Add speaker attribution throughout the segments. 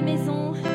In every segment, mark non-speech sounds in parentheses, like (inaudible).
Speaker 1: maison.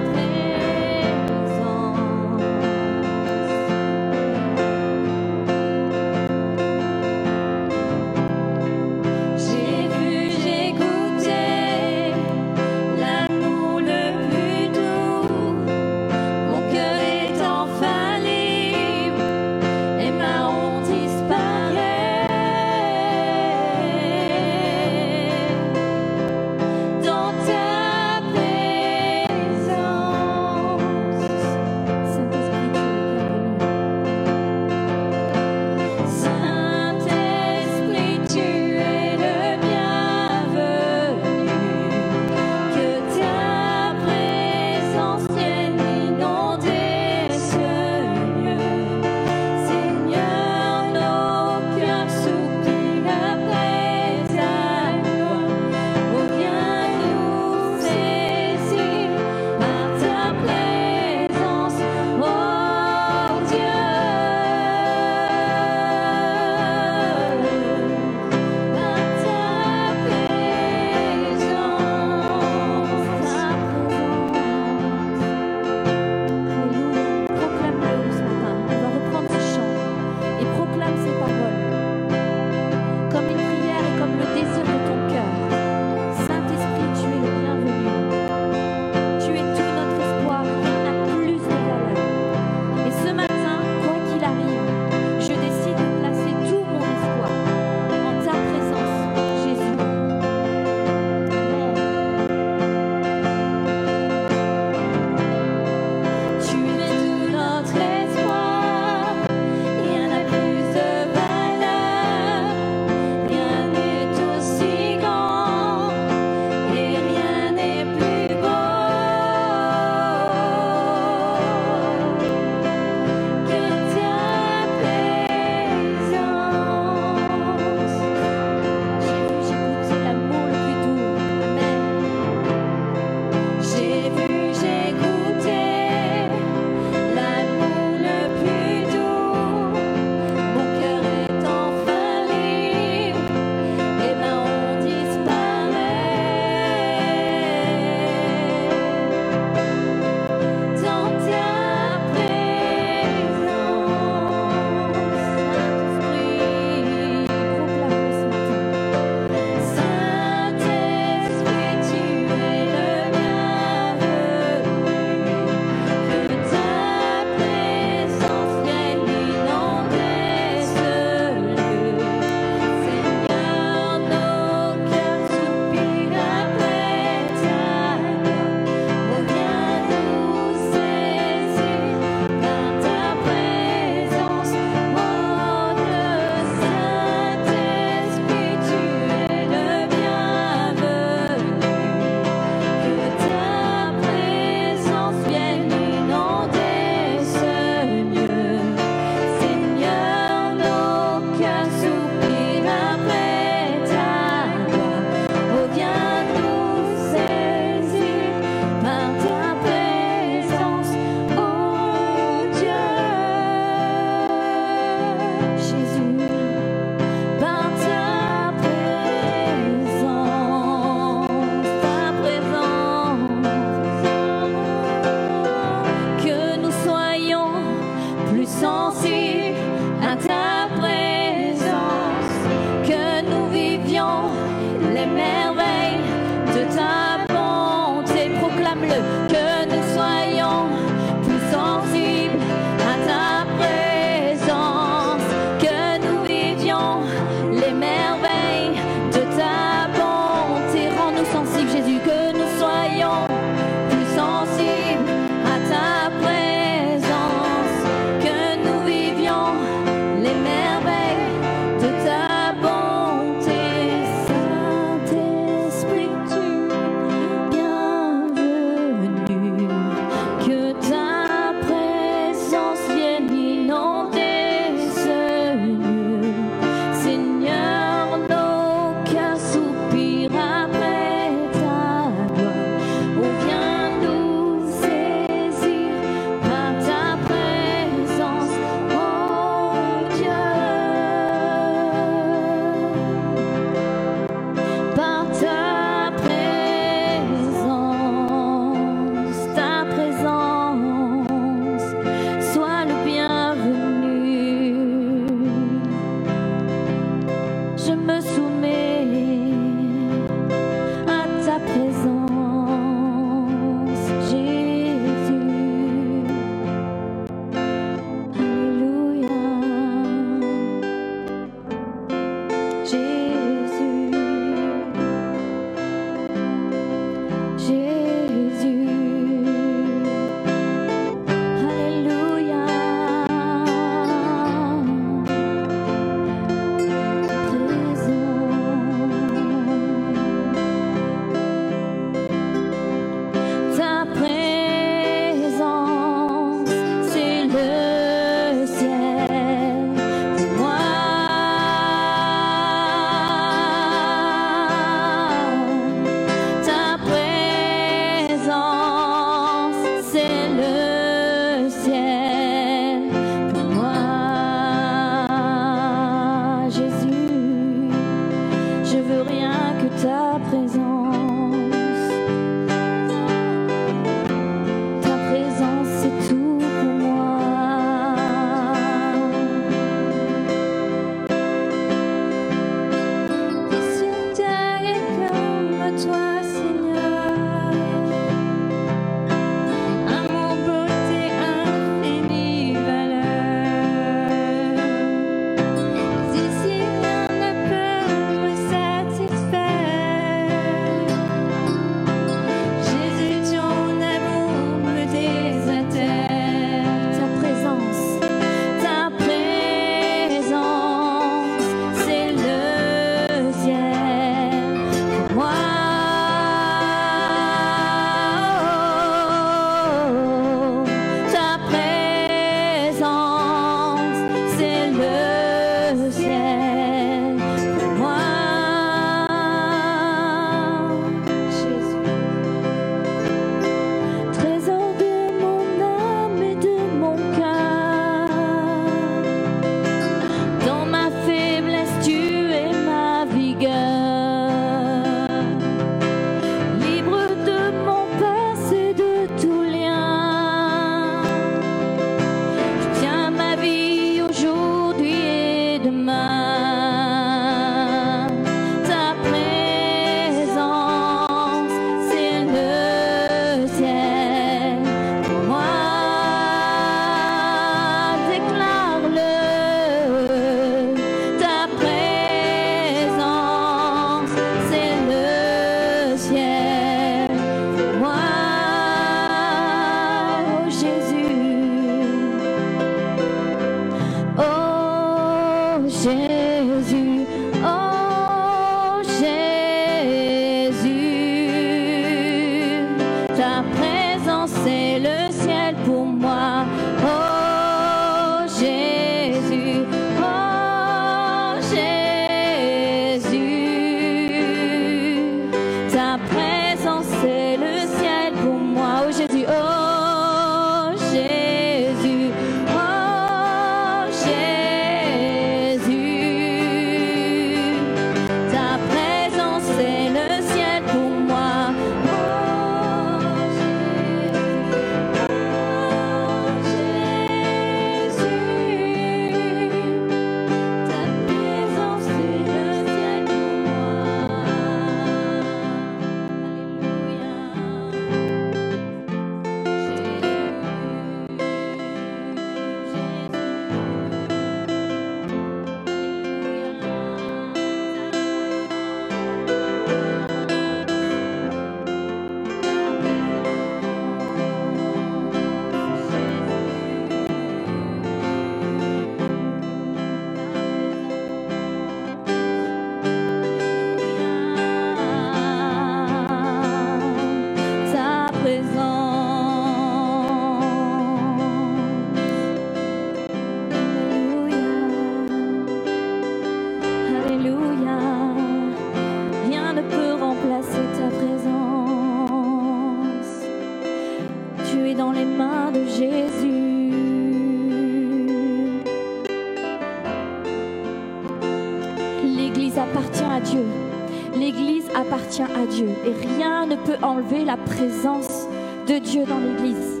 Speaker 1: enlever la présence de Dieu dans l'Église.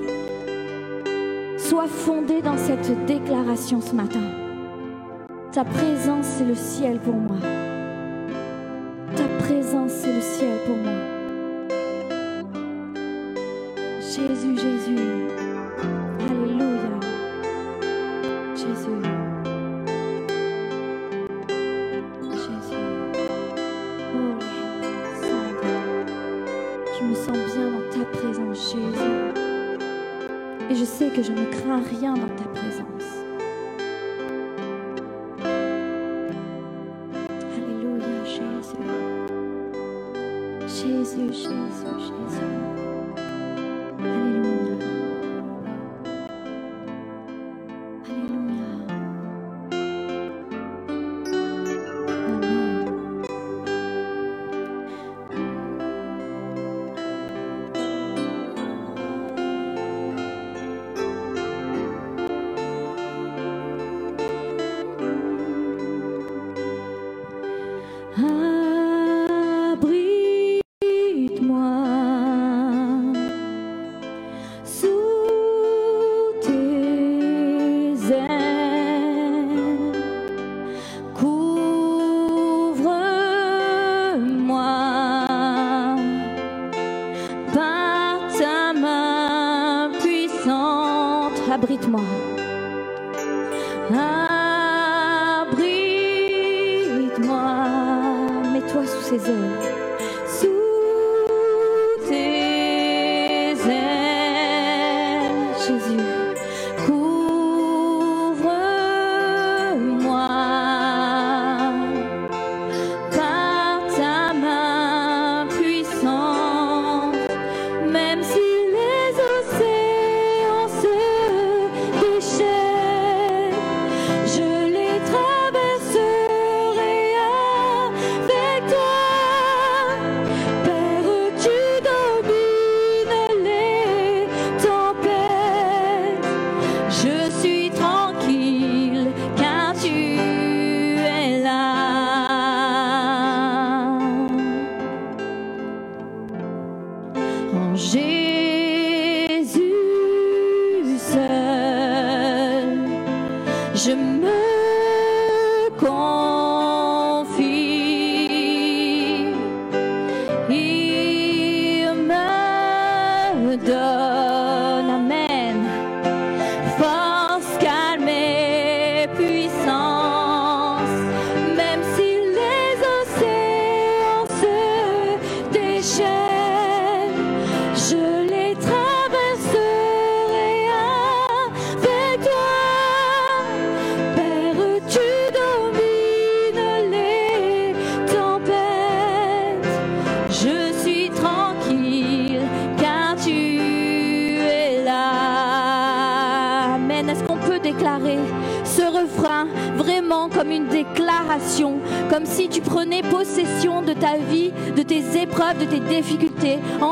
Speaker 1: Sois fondé dans cette déclaration ce matin. Ta présence, c'est le ciel pour moi. que je ne crains rien dans ta présence.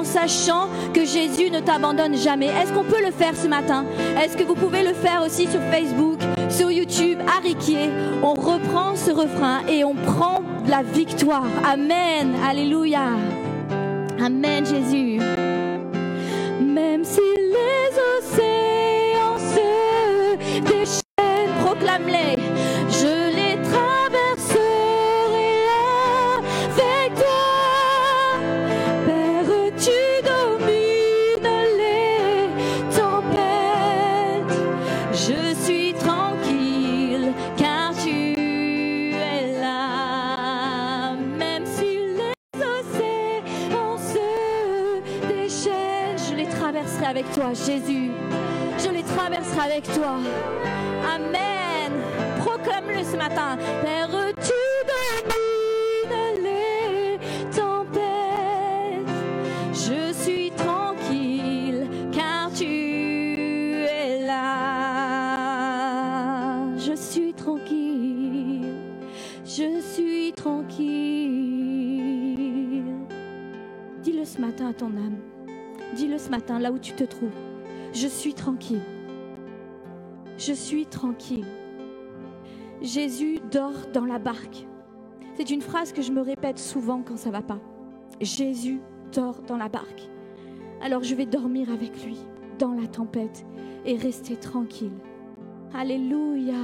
Speaker 1: Sachant que Jésus ne t'abandonne jamais. Est-ce qu'on peut le faire ce matin? Est-ce que vous pouvez le faire aussi sur Facebook, sur YouTube, à On reprend ce refrain et on prend la victoire. Amen. Alléluia. Amen Jésus. Ce matin. Père, tu domines les tempêtes. Je suis tranquille car tu es là. Je suis tranquille. Je suis tranquille. Dis-le ce matin à ton âme. Dis-le ce matin là où tu te trouves. Je suis tranquille. Je suis tranquille. Jésus dort dans la barque. C'est une phrase que je me répète souvent quand ça va pas. Jésus dort dans la barque. Alors je vais dormir avec lui dans la tempête et rester tranquille. Alléluia.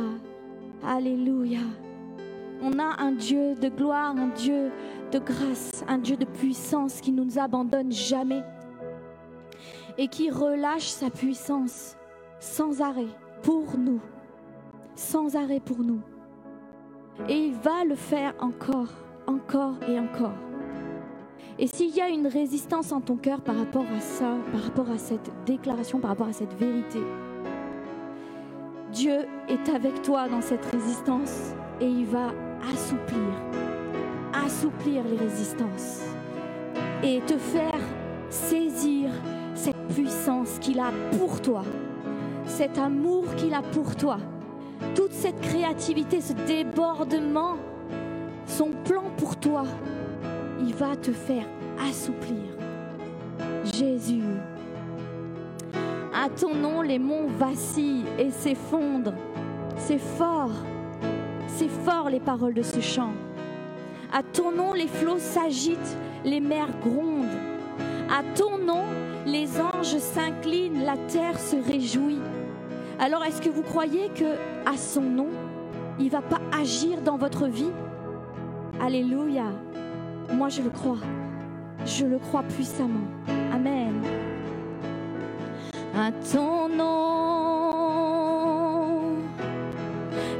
Speaker 1: Alléluia. On a un Dieu de gloire, un Dieu de grâce, un Dieu de puissance qui ne nous abandonne jamais et qui relâche sa puissance sans arrêt pour nous, sans arrêt pour nous. Et il va le faire encore, encore et encore. Et s'il y a une résistance en ton cœur par rapport à ça, par rapport à cette déclaration, par rapport à cette vérité, Dieu est avec toi dans cette résistance et il va assouplir, assouplir les résistances et te faire saisir cette puissance qu'il a pour toi, cet amour qu'il a pour toi, toute cette créativité, ce débordement, son plan pour toi, il va te faire assouplir. Jésus, à ton nom, les monts vacillent et s'effondrent. C'est fort, c'est fort les paroles de ce chant. À ton nom, les flots s'agitent, les mers grondent. À ton nom, les anges s'inclinent, la terre se réjouit. Alors est-ce que vous croyez que à son nom, il va pas agir dans votre vie? Alléluia. Moi je le crois. Je le crois puissamment. Amen. À ton nom,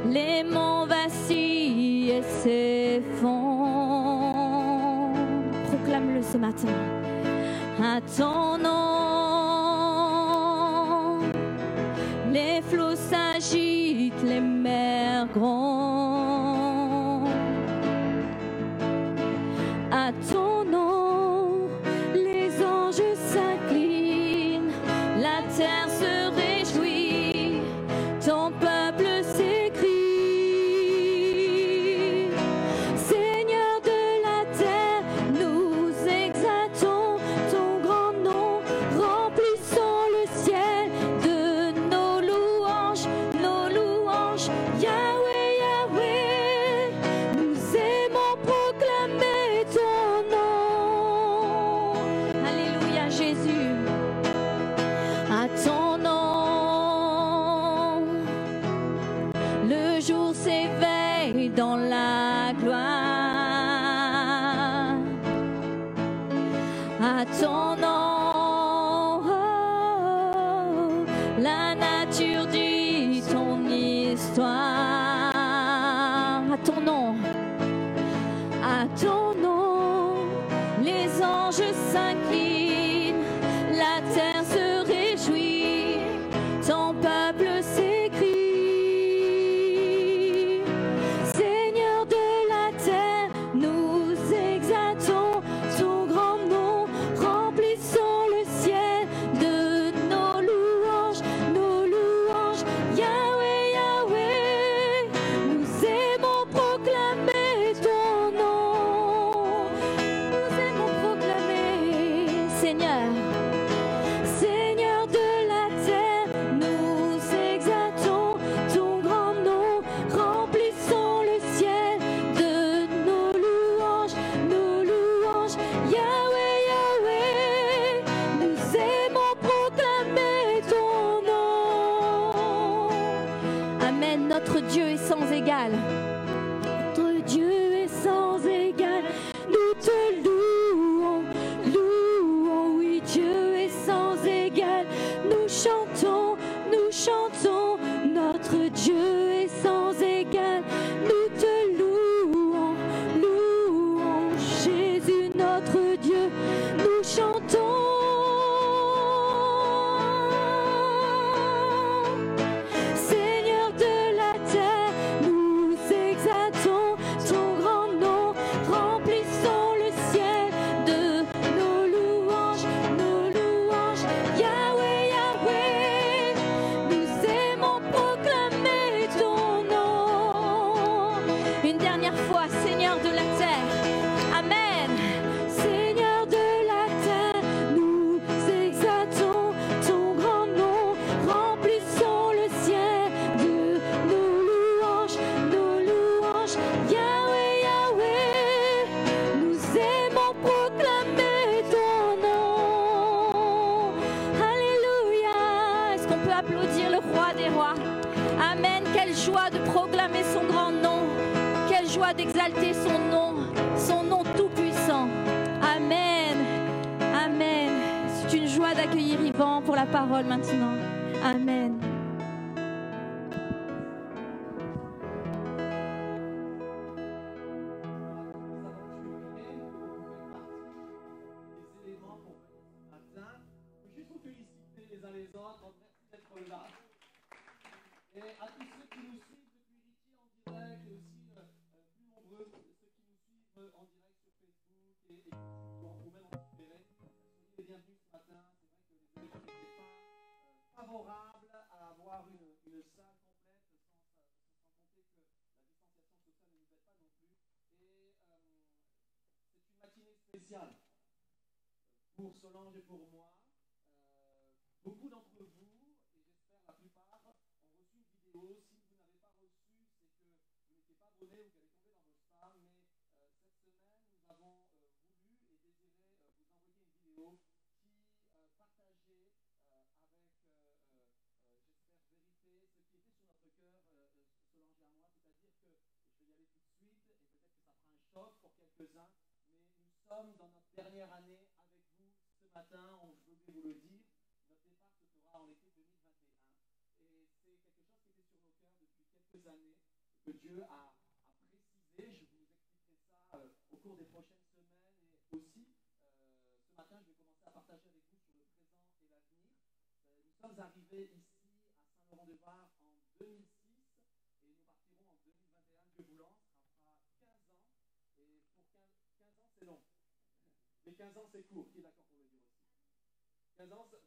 Speaker 1: les monts vacillent et s'effondrent. Proclame-le ce matin. À ton nom, mers parole maintenant. Amen.
Speaker 2: Spéciale pour Solange et pour moi. Euh, beaucoup d'entre vous, et j'espère la plupart, ont reçu une vidéo. Si vous n'avez pas reçu, c'est que vous n'étiez pas abonné ou qu'elle est tombée dans vos spams. Mais euh, cette semaine, nous avons euh, voulu et désiré vous envoyer une vidéo qui partageait avec, j'espère, vérité, ce qui était sur notre cœur, Solange et à moi. C'est-à-dire que, je vais y aller tout de suite, et peut-être que ça fera un choc pour quelques-uns, sommes dans notre dernière année avec vous ce matin, on, je voulais vous le dire. Notre départ se fera en été 2021. Et c'est quelque chose qui était sur nos cœurs depuis quelques années, que Dieu a, a précisé. Je vous expliquerai ça euh, au cours des prochaines semaines. Et aussi, euh, ce matin, je vais commencer à partager avec vous sur le présent et l'avenir. Euh, nous sommes arrivés ici à Saint-Laurent-de-Var en 2006 et nous partirons en 2021. Dieu voulant, ça fera 15 ans. Et pour 15, 15 ans, c'est long. Mais 15 ans, c'est court. Qui est d'accord pour dire aussi 15 ans, c'est-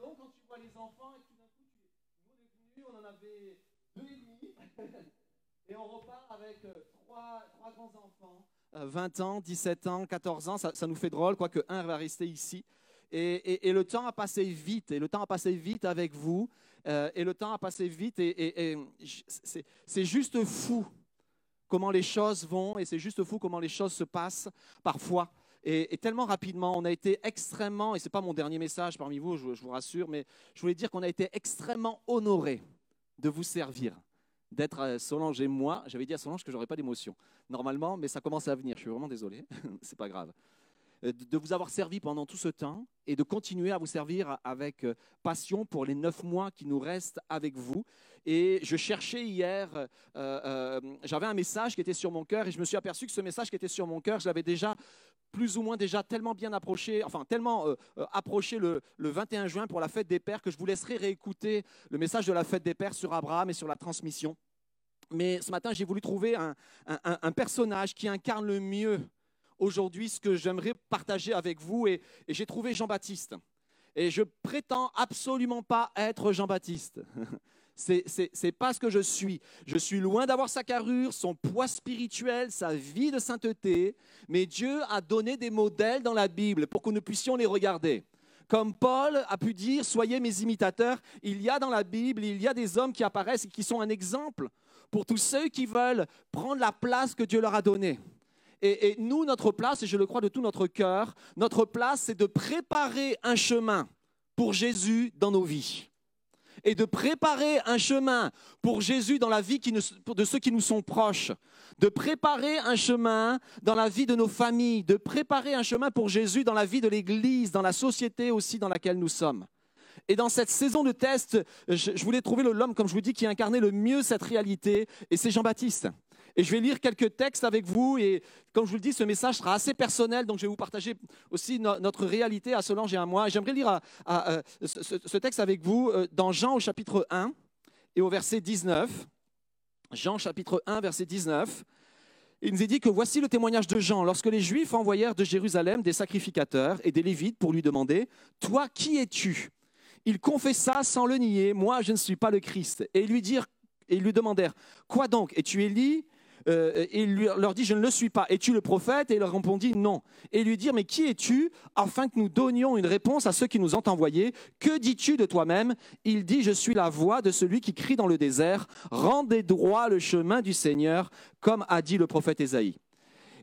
Speaker 2: long quand tu vois les enfants et tout d'un coup, tu... nous on est venus, on en avait deux et demi. (laughs) et on repart avec euh, trois, trois grands-enfants. Euh, 20 ans, 17 ans, 14 ans, ça, ça nous fait drôle, quoique un va rester ici. Et, et- et le temps a passé vite, et le temps a passé vite avec vous, euh, et le temps a passé vite, et, et- c'est juste fou comment les choses vont, et c'est juste fou comment les choses se passent parfois. Et, tellement rapidement, on a été extrêmement, et ce n'est pas mon dernier message parmi vous, je, vous rassure, mais je voulais dire qu'on a été extrêmement honorés de vous servir, d'être Solange et moi. J'avais dit à Solange que j'aurais pas d'émotion, normalement, mais ça commence à venir, je suis vraiment désolé, (laughs) c'est pas grave. Euh, de vous avoir servi pendant tout ce temps et de continuer à vous servir avec euh, passion pour les neuf mois qui nous restent avec vous. Et je cherchais hier, euh, j'avais un message qui était sur mon cœur et je me suis aperçu que ce message qui était sur mon cœur, je l'avais déjà plus ou moins déjà tellement bien approché, enfin tellement euh, euh, approché le, le 21 juin pour la fête des pères que je vous laisserai réécouter le message de la fête des pères sur Abraham et sur la transmission. Mais ce matin, j'ai voulu trouver un personnage qui incarne le mieux aujourd'hui ce que j'aimerais partager avec vous et, et j'ai trouvé Jean-Baptiste. Et je prétends absolument pas être Jean-Baptiste. (laughs) C'est pas ce que je suis. Je suis loin d'avoir sa carrure, son poids spirituel, sa vie de sainteté, mais Dieu a donné des modèles dans la Bible pour que nous puissions les regarder. Comme Paul a pu dire, soyez mes imitateurs, il y a dans la Bible, il y a des hommes qui apparaissent et qui sont un exemple pour tous ceux qui veulent prendre la place que Dieu leur a donnée. Et, et nous, notre place, et je le crois de tout notre cœur, notre place, c'est de préparer un chemin pour Jésus dans nos vies. Et de préparer un chemin pour Jésus dans la vie de ceux qui nous sont proches, de préparer un chemin dans la vie de nos familles, de préparer un chemin pour Jésus dans la vie de l'Église, dans la société aussi dans laquelle nous sommes. Et dans cette saison de test, je, voulais trouver l'homme, comme je vous dis, qui incarnait le mieux cette réalité, et c'est Jean-Baptiste. Et je vais lire quelques textes avec vous, et comme je vous le dis, ce message sera assez personnel, donc je vais vous partager aussi no- notre réalité à Solange et à moi. J'aimerais lire à, euh, ce, texte avec vous euh, dans Jean au chapitre 1 et au verset 19. Jean chapitre 1, verset 19. Il nous est dit que voici le témoignage de Jean. Lorsque les Juifs envoyèrent de Jérusalem des sacrificateurs et des Lévites pour lui demander Toi, qui es-tu? Il confessa sans le nier Moi, je ne suis pas le Christ. Et ils lui, dirent, et lui demandèrent Quoi donc? Es-tu Élie? Euh, Et il lui- leur dit Je ne le suis pas. Es-tu le prophète? Et il leur répondit Non. Et lui dirent Mais qui es-tu Afin que nous donnions une réponse à ceux qui nous ont envoyés? Que dis-tu de toi-même? Il dit Je suis la voix de celui qui crie dans le désert Rendez droit le chemin du Seigneur, comme a dit le prophète Ésaïe.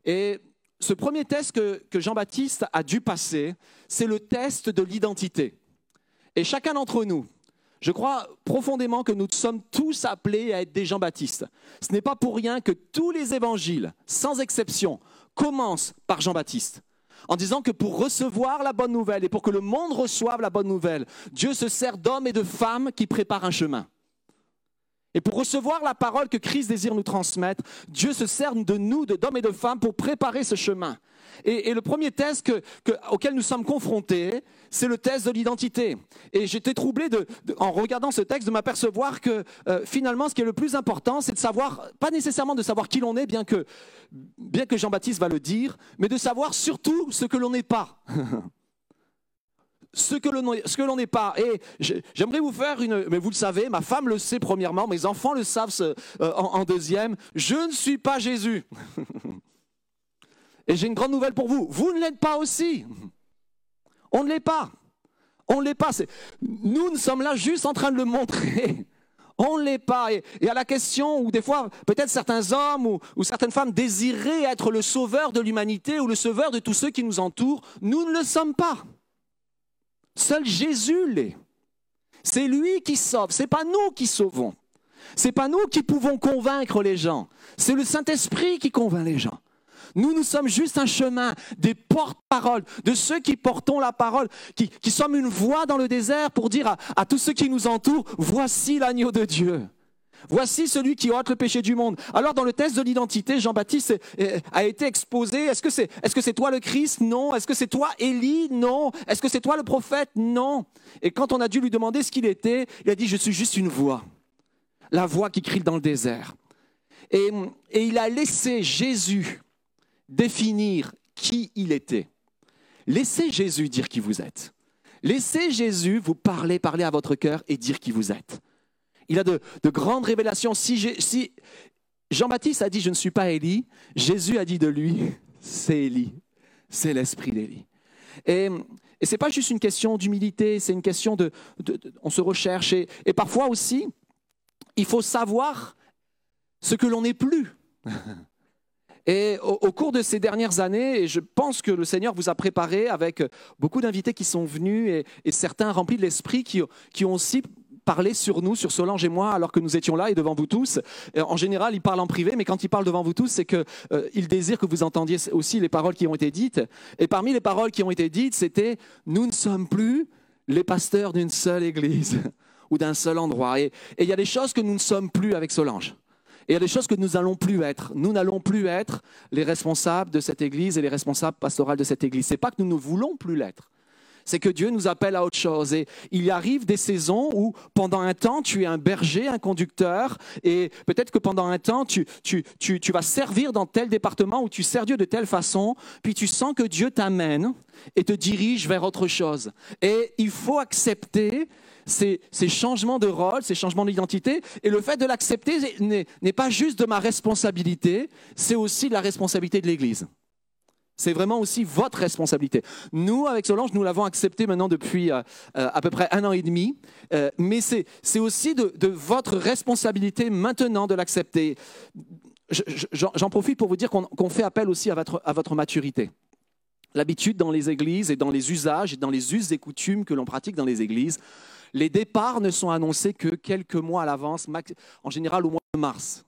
Speaker 2: Et ce premier test que Jean-Baptiste a dû passer, c'est le test de l'identité. Et chacun d'entre nous, je crois profondément que nous sommes tous appelés à être des Jean-Baptiste. Ce n'est pas pour rien que tous les évangiles, sans exception, commencent par Jean-Baptiste. En disant que pour recevoir la bonne nouvelle et pour que le monde reçoive la bonne nouvelle, Dieu se sert d'hommes et de femmes qui préparent un chemin. Et pour recevoir la parole que Christ désire nous transmettre, Dieu se sert de nous, d'hommes et de femmes, pour préparer ce chemin. Et, le premier test que- que- auquel nous sommes confrontés, c'est le test de l'identité. Et j'étais troublé en regardant ce texte de m'apercevoir que euh, finalement, ce qui est le plus important, c'est de savoir, pas nécessairement de savoir qui l'on est, bien que, bien que Jean-Baptiste va le dire, mais de savoir surtout ce que l'on n'est pas. (laughs) ce que l'on n'est pas. Et j'aimerais vous faire une... Mais vous le savez, ma femme le sait premièrement, mes enfants le savent euh, en deuxième. Je ne suis pas Jésus. (laughs) Et j'ai une grande nouvelle pour vous. Vous ne l'êtes pas aussi. On ne l'est pas. On ne l'est pas. Nous, nous sommes là juste en train de le montrer. On ne l'est pas. Et, et à la question où des fois, peut-être certains hommes ou, ou certaines femmes désiraient être le sauveur de l'humanité ou le sauveur de tous ceux qui nous entourent, nous ne le sommes pas. Seul Jésus l'est. C'est lui qui sauve, c'est pas nous qui sauvons. C'est pas nous qui pouvons convaincre les gens. C'est le Saint-Esprit qui convainc les gens. Nous, nous sommes juste un chemin, des porte-paroles, de ceux qui portons la parole, qui, qui sommes une voix dans le désert pour dire à, à tous ceux qui nous entourent, voici l'agneau de Dieu. Voici celui qui ôte le péché du monde. Alors dans le test de l'identité, Jean-Baptiste est- est- a été exposé. Est-ce que c'est est-ce que c'est toi le Christ? Non. Est-ce que c'est toi Élie? Non. Est-ce que c'est toi le prophète? Non. Et quand on a dû lui demander ce qu'il était, il a dit je suis juste une voix. La voix qui crie dans le désert. Et, et il a laissé Jésus définir qui il était. Laissez Jésus dire qui vous êtes. Laissez Jésus vous parler, parler à votre cœur et dire qui vous êtes. Il a de, de grandes révélations. Si, Jean-Baptiste a dit je ne suis pas Élie, Jésus a dit de lui c'est Élie, c'est l'esprit d'Élie. Et, et ce n'est pas juste une question d'humilité, c'est une question de, on se recherche et parfois aussi il faut savoir ce que l'on n'est plus. (laughs) Et au, cours de ces dernières années, je pense que le Seigneur vous a préparé avec beaucoup d'invités qui sont venus et, certains remplis de l'esprit qui, ont aussi parlé sur nous, sur Solange et moi, alors que nous étions là et devant vous tous. En général, il parle en privé, mais quand il parle devant vous tous, c'est qu'il il désire que vous entendiez aussi les paroles qui ont été dites. Et parmi les paroles qui ont été dites, c'était Nous ne sommes plus les pasteurs d'une seule église (laughs) ou d'un seul endroit. Et il y a des choses que nous ne sommes plus avec Solange. Et il y a des choses que nous n'allons plus être. Nous n'allons plus être les responsables de cette église et les responsables pastorales de cette église. C'est pas que nous ne voulons plus l'être. C'est que Dieu nous appelle à autre chose. Et il arrive des saisons où, pendant un temps, tu es un berger, un conducteur, et peut-être que pendant un temps, tu, tu, tu, tu vas servir dans tel département où tu sers Dieu de telle façon, puis tu sens que Dieu t'amène et te dirige vers autre chose. Et il faut accepter ces, ces changements de rôle, ces changements d'identité. Et le fait de l'accepter n'est pas juste de ma responsabilité, c'est aussi de la responsabilité de l'Église. C'est vraiment aussi votre responsabilité. Nous, avec Solange, nous l'avons accepté maintenant depuis euh, euh, à peu près un an et demi, euh, mais c'est aussi de, votre responsabilité maintenant de l'accepter. Je- je- J'en profite pour vous dire qu'on fait appel aussi à votre, à votre maturité. L'habitude dans les églises et dans les usages et dans les us et coutumes que l'on pratique dans les églises, les départs ne sont annoncés que quelques mois à l'avance, en général au mois de mars.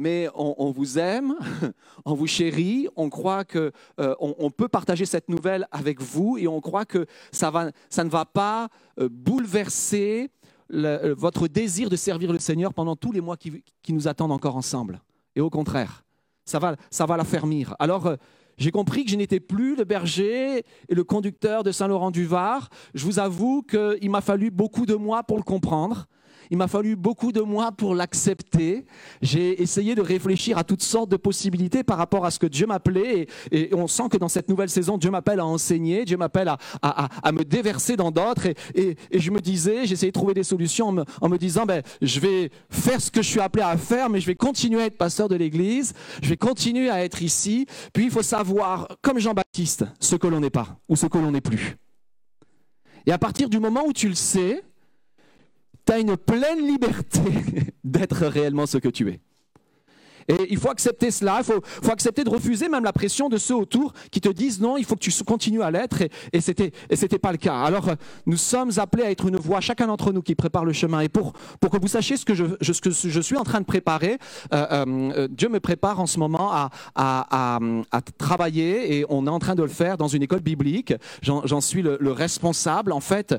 Speaker 2: Mais on, vous aime, (laughs) on vous chérit, on croit que euh, on, peut partager cette nouvelle avec vous et on croit que ça, ne va pas euh, bouleverser le- euh, votre désir de servir le Seigneur pendant tous les mois qui, nous attendent encore ensemble. Et au contraire, ça va, l'affermir. Alors, j'ai compris que je n'étais plus le berger et le conducteur de Saint-Laurent-du-Var. Je vous avoue qu'il m'a fallu beaucoup de mois pour le comprendre. Il m'a fallu beaucoup de mois pour l'accepter. J'ai essayé de réfléchir à toutes sortes de possibilités par rapport à ce que Dieu m'appelait. Et, on sent que dans cette nouvelle saison, Dieu m'appelle à enseigner, Dieu m'appelle à, à- me déverser dans d'autres. Et, et- et je me disais, j'essayais de trouver des solutions en me, en me disant, ben, je vais faire ce que je suis appelé à faire, mais je vais continuer à être pasteur de l'Église. Je vais continuer à être ici. Puis il faut savoir, comme Jean-Baptiste, ce que l'on n'est pas ou ce que l'on n'est plus. Et à partir du moment où tu le sais, tu as une pleine liberté (laughs) d'être réellement ce que tu es. Et il faut accepter cela, il faut, accepter de refuser même la pression de ceux autour qui te disent non, il faut que tu continues à l'être, et, et c'était et c'était pas le cas. Alors euh, nous sommes appelés à être une voix, chacun d'entre nous qui prépare le chemin. Et pour, pour que vous sachiez ce que je, ce que je suis en train de préparer, euh, euh, Dieu me prépare en ce moment à, à, travailler, et on est en train de le faire dans une école biblique. J'en suis le, le responsable. En fait,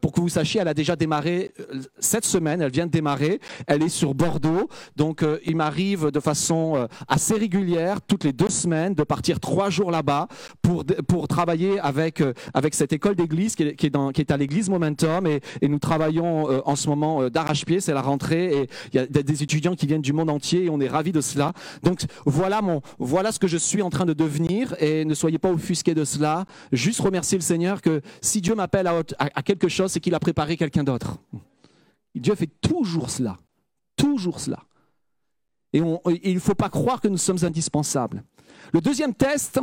Speaker 2: pour que vous sachiez, elle a déjà démarré cette semaine, elle vient de démarrer, elle est sur Bordeaux, donc il m'arrive de façon euh, assez régulière, toutes les deux semaines, de partir trois jours là-bas pour, pour travailler avec, euh, avec cette école d'église qui est, qui est, à l'église Momentum et, nous travaillons euh, en ce moment d'arrache-pied, c'est la rentrée et il y a des- étudiants qui viennent du monde entier et on est ravis de cela. Donc voilà, mon, voilà ce que je suis en train de devenir et ne soyez pas offusqués de cela. Juste remercier le Seigneur que si Dieu m'appelle à quelque chose, c'est qu'il a préparé quelqu'un d'autre. Dieu fait toujours cela, toujours cela. Et, il ne faut pas croire que nous sommes indispensables. Le deuxième test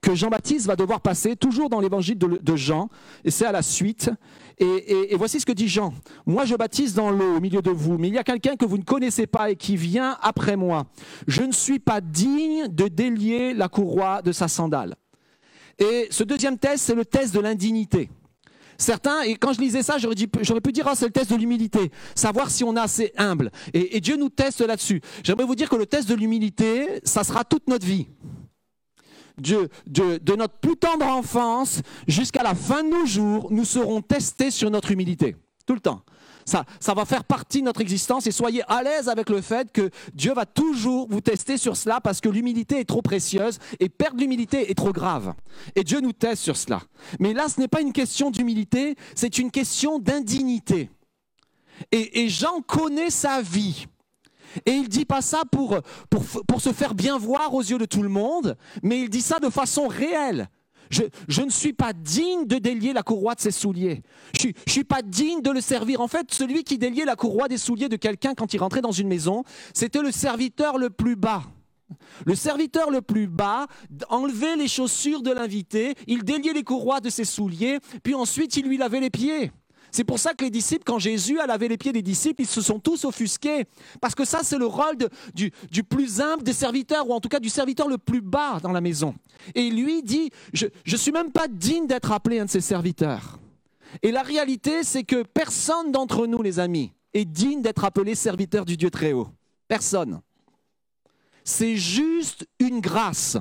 Speaker 2: que Jean-Baptiste va devoir passer, toujours dans l'évangile de, Jean, et c'est à la suite. Et voici ce que dit Jean. Moi, je baptise dans l'eau au milieu de vous, mais il y a quelqu'un que vous ne connaissez pas et qui vient après moi. Je ne suis pas digne de délier la courroie de sa sandale. Et ce deuxième test, c'est le test de l'indignité. Certains, et quand je lisais ça, j'aurais, pu dire, ah, c'est le test de l'humilité, savoir si on est assez humble. Et, Dieu nous teste là-dessus. J'aimerais vous dire que le test de l'humilité, ça sera toute notre vie. Dieu, de notre plus tendre enfance jusqu'à la fin de nos jours, nous serons testés sur notre humilité. Tout le temps. Ça, va faire partie de notre existence et soyez à l'aise avec le fait que Dieu va toujours vous tester sur cela parce que l'humilité est trop précieuse et perdre l'humilité est trop grave. Et Dieu nous teste sur cela. Mais là, ce n'est pas une question d'humilité, c'est une question d'indignité. Et, Jean connaît sa vie. Et il dit pas ça pour, pour, pour se faire bien voir aux yeux de tout le monde, mais il dit ça de façon réelle. Je, ne suis pas digne de délier la courroie de ses souliers. Je ne suis pas digne de le servir. En fait, celui qui déliait la courroie des souliers de quelqu'un quand il rentrait dans une maison, c'était le serviteur le plus bas. Le serviteur le plus bas enlevait les chaussures de l'invité, il déliait les courroies de ses souliers, puis ensuite il lui lavait les pieds. C'est pour ça que les disciples, quand Jésus a lavé les pieds des disciples, ils se sont tous offusqués. Parce que ça, c'est le rôle du plus humble des serviteurs, ou en tout cas du serviteur le plus bas dans la maison. Et lui dit, je ne suis même pas digne d'être appelé un de ses serviteurs. Et la réalité, c'est que personne d'entre nous, les amis, est digne d'être appelé serviteur du Dieu très haut. Personne. C'est juste une grâce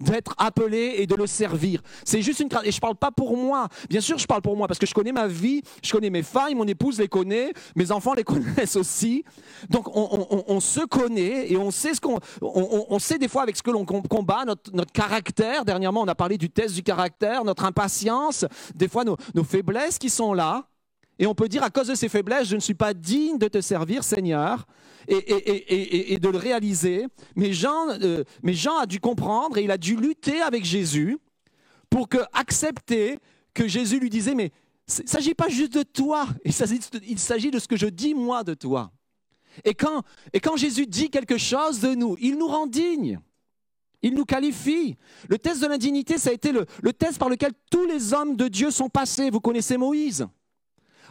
Speaker 2: d'être appelé et de le servir. C'est juste une grâce. Et je ne parle pas pour moi. Bien sûr, je parle pour moi parce que je connais ma vie, je connais mes failles, mon épouse les connaît, mes enfants les (laughs) connaissent aussi. Donc, on, se connaît et on sait ce qu'on, on, sait des fois avec ce que l'on com- combat, notre, notre caractère. Dernièrement, on a parlé du test du caractère, notre impatience, des fois nos, nos faiblesses qui sont là. Et on peut dire, à cause de ces faiblesses, je ne suis pas digne de te servir, Seigneur, et, de le réaliser. Mais Jean, euh, mais Jean a dû comprendre et il a dû lutter avec Jésus pour accepter que Jésus lui disait, mais il ne s'agit pas juste de toi, il s'agit, de ce que je dis moi de toi. Et quand, Jésus dit quelque chose de nous, il nous rend dignes. Il nous qualifie. Le test de l'indignité, ça a été le, test par lequel tous les hommes de Dieu sont passés. Vous connaissez Moïse.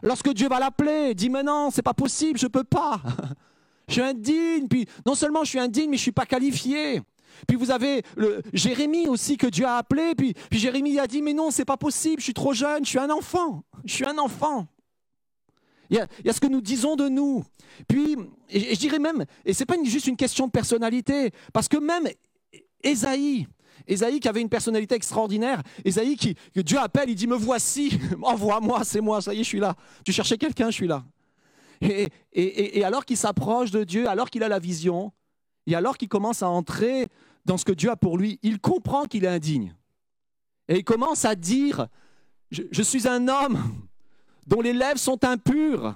Speaker 2: Lorsque Dieu va l'appeler, il dit mais non, c'est pas possible, je peux pas. Je suis indigne. Puis non seulement je suis indigne, mais je suis pas qualifié. Puis vous avez Jérémie aussi que Dieu a appelé. Puis, Jérémie a dit mais non, c'est pas possible, je suis trop jeune, je suis un enfant. Je suis un enfant. Il y, a, ce que nous disons de nous. Puis, et, je dirais même, et c'est pas juste une question de personnalité, parce que même Ésaïe, Ésaïe qui avait une personnalité extraordinaire, Ésaïe qui, que Dieu appelle, il dit, me voici, (laughs) envoie-moi, c'est moi, ça y est, je suis là. Tu cherchais quelqu'un, je suis là. Et, alors qu'il s'approche de Dieu, alors qu'il a la vision, et alors qu'il commence à entrer dans ce que Dieu a pour lui, il comprend qu'il est indigne. Et il commence à dire, je, je suis un homme dont les lèvres sont impures,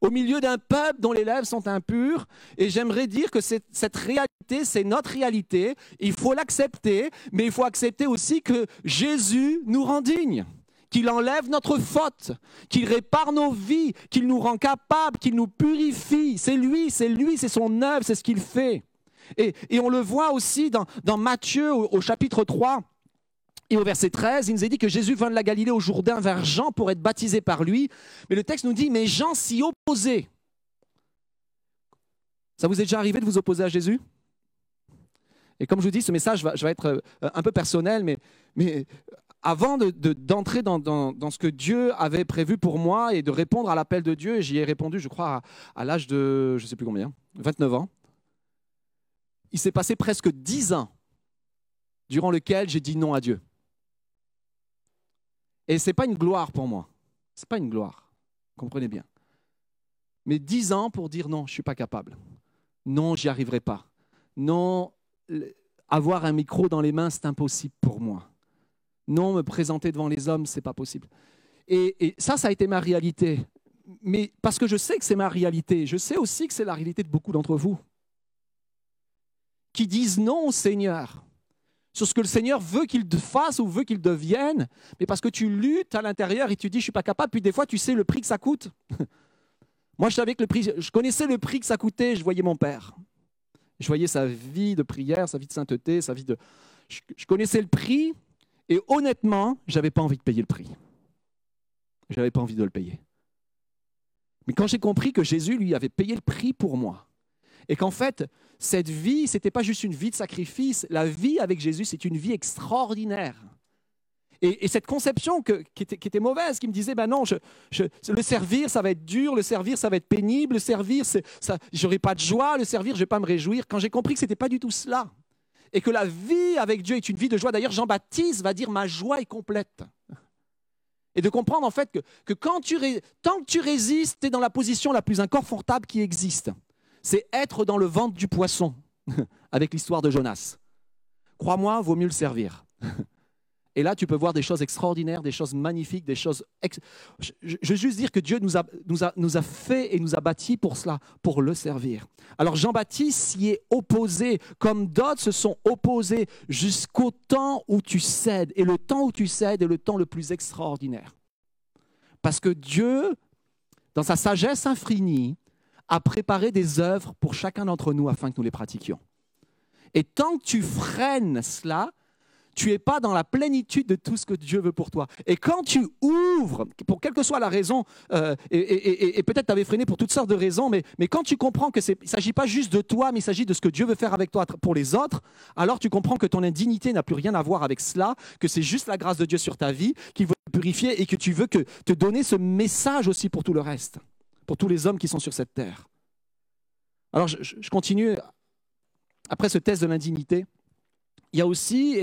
Speaker 2: au milieu d'un peuple dont les lèvres sont impures, et j'aimerais dire que cette réalité, c'est notre réalité, il faut l'accepter, mais il faut accepter aussi que Jésus nous rend dignes qu'il enlève notre faute, qu'il répare nos vies, qu'il nous rend capables, qu'il nous purifie. C'est lui, c'est lui, c'est son œuvre, c'est ce qu'il fait. Et, on le voit aussi dans, Matthieu au, chapitre 3. Et au verset 13, il nous est dit que Jésus vint de la Galilée au Jourdain vers Jean pour être baptisé par lui. Mais le texte nous dit, mais Jean s'y opposait. Ça vous est déjà arrivé de vous opposer à Jésus? Et comme je vous dis, ce message va, je être euh, un peu personnel, mais avant de- de- d'entrer dans, ce que Dieu avait prévu pour moi et de répondre à l'appel de Dieu, j'y ai répondu, je crois, à, l'âge de, je ne sais plus combien, 29 ans, il s'est passé presque 10 ans durant lesquels j'ai dit non à Dieu. Et ce n'est pas une gloire pour moi. Ce n'est pas une gloire. Comprenez bien. Mais 10 ans pour dire non, je ne suis pas capable. Non, j'y arriverai pas. Non, avoir un micro dans les mains, c'est impossible pour moi. Non, me présenter devant les hommes, c'est pas possible. Et, ça, ça a été ma réalité. Mais parce que je sais que c'est ma réalité, je sais aussi que c'est la réalité de beaucoup d'entre vous qui disent non au Seigneur sur ce que le Seigneur veut qu'il fasse ou veut qu'il devienne, mais parce que tu luttes à l'intérieur et tu dis je suis pas capable, puis des fois tu sais le prix que ça coûte. (laughs) Moi, je savais que le prix, je connaissais le prix que ça coûtait. Je voyais mon père, je voyais sa vie de prière, sa vie de sainteté, sa vie de. Je connaissais le prix et honnêtement, j'avais pas envie de payer le prix. J'avais pas envie de le payer. Mais quand j'ai compris que Jésus lui avait payé le prix pour moi et qu'en fait cette vie, c'était pas juste une vie de sacrifice, la vie avec Jésus, c'est une vie extraordinaire. Et, et cette conception qui, était, mauvaise, qui me disait, ben non, je, je- le servir, ça va être dur, le servir, ça va être pénible, le servir, ça, j'aurai pas de joie, le servir, je vais pas me réjouir. Quand j'ai compris que c'était pas du tout cela, et que la vie avec Dieu est une vie de joie, d'ailleurs Jean-Baptiste va dire, ma joie est complète. Et de comprendre en fait que, que quand tu tant que tu résistes, tu es dans la position la plus inconfortable qui existe. C'est être dans le ventre du poisson, (laughs) avec l'histoire de Jonas. Crois-moi, vaut mieux le servir. (laughs) Et là, tu peux voir des choses extraordinaires, des choses magnifiques, des choses... Je, veux juste dire que Dieu nous a, nous, a, nous a fait et nous a bâtis pour cela, pour le servir. Alors Jean-Baptiste s'y est opposé, comme d'autres se sont opposés jusqu'au temps où tu cèdes. Et le temps où tu cèdes est le temps le plus extraordinaire. Parce que Dieu, dans sa sagesse infinie, a préparé des œuvres pour chacun d'entre nous afin que nous les pratiquions. Et tant que tu freines cela, tu n'es pas dans la plénitude de tout ce que Dieu veut pour toi. Et quand tu ouvres, pour quelle que soit la raison, euh, et, peut-être tu avais freiné pour toutes sortes de raisons, mais, quand tu comprends qu'il ne s'agit pas juste de toi, mais il s'agit de ce que Dieu veut faire avec toi pour les autres, alors tu comprends que ton indignité n'a plus rien à voir avec cela, que c'est juste la grâce de Dieu sur ta vie, qu'il veut te purifier et que tu veux que, te donner ce message aussi pour tout le reste, pour tous les hommes qui sont sur cette terre. Alors je, continue. Après ce test de l'indignité, il y a aussi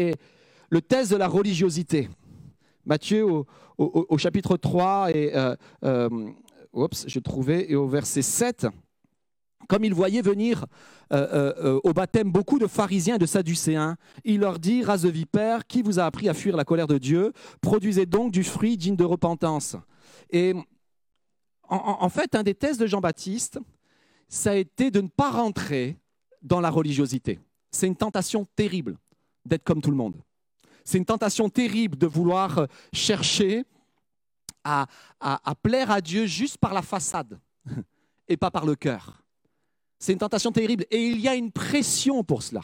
Speaker 2: le test de la religiosité. Matthieu au, chapitre 3 et euh, euh, et au verset 7. Comme il voyait venir euh, au baptême beaucoup de pharisiens et de sadducéens, il leur dit, race de vipères, qui vous a appris à fuir la colère de Dieu? Produisez donc du fruit digne de repentance. Et en- en fait, un des tests de Jean-Baptiste, ça a été de ne pas rentrer dans la religiosité. C'est une tentation terrible d'être comme tout le monde. C'est une tentation terrible de vouloir euh, chercher à, plaire à Dieu juste par la façade (laughs) et pas par le cœur. C'est une tentation terrible et il y a une pression pour cela.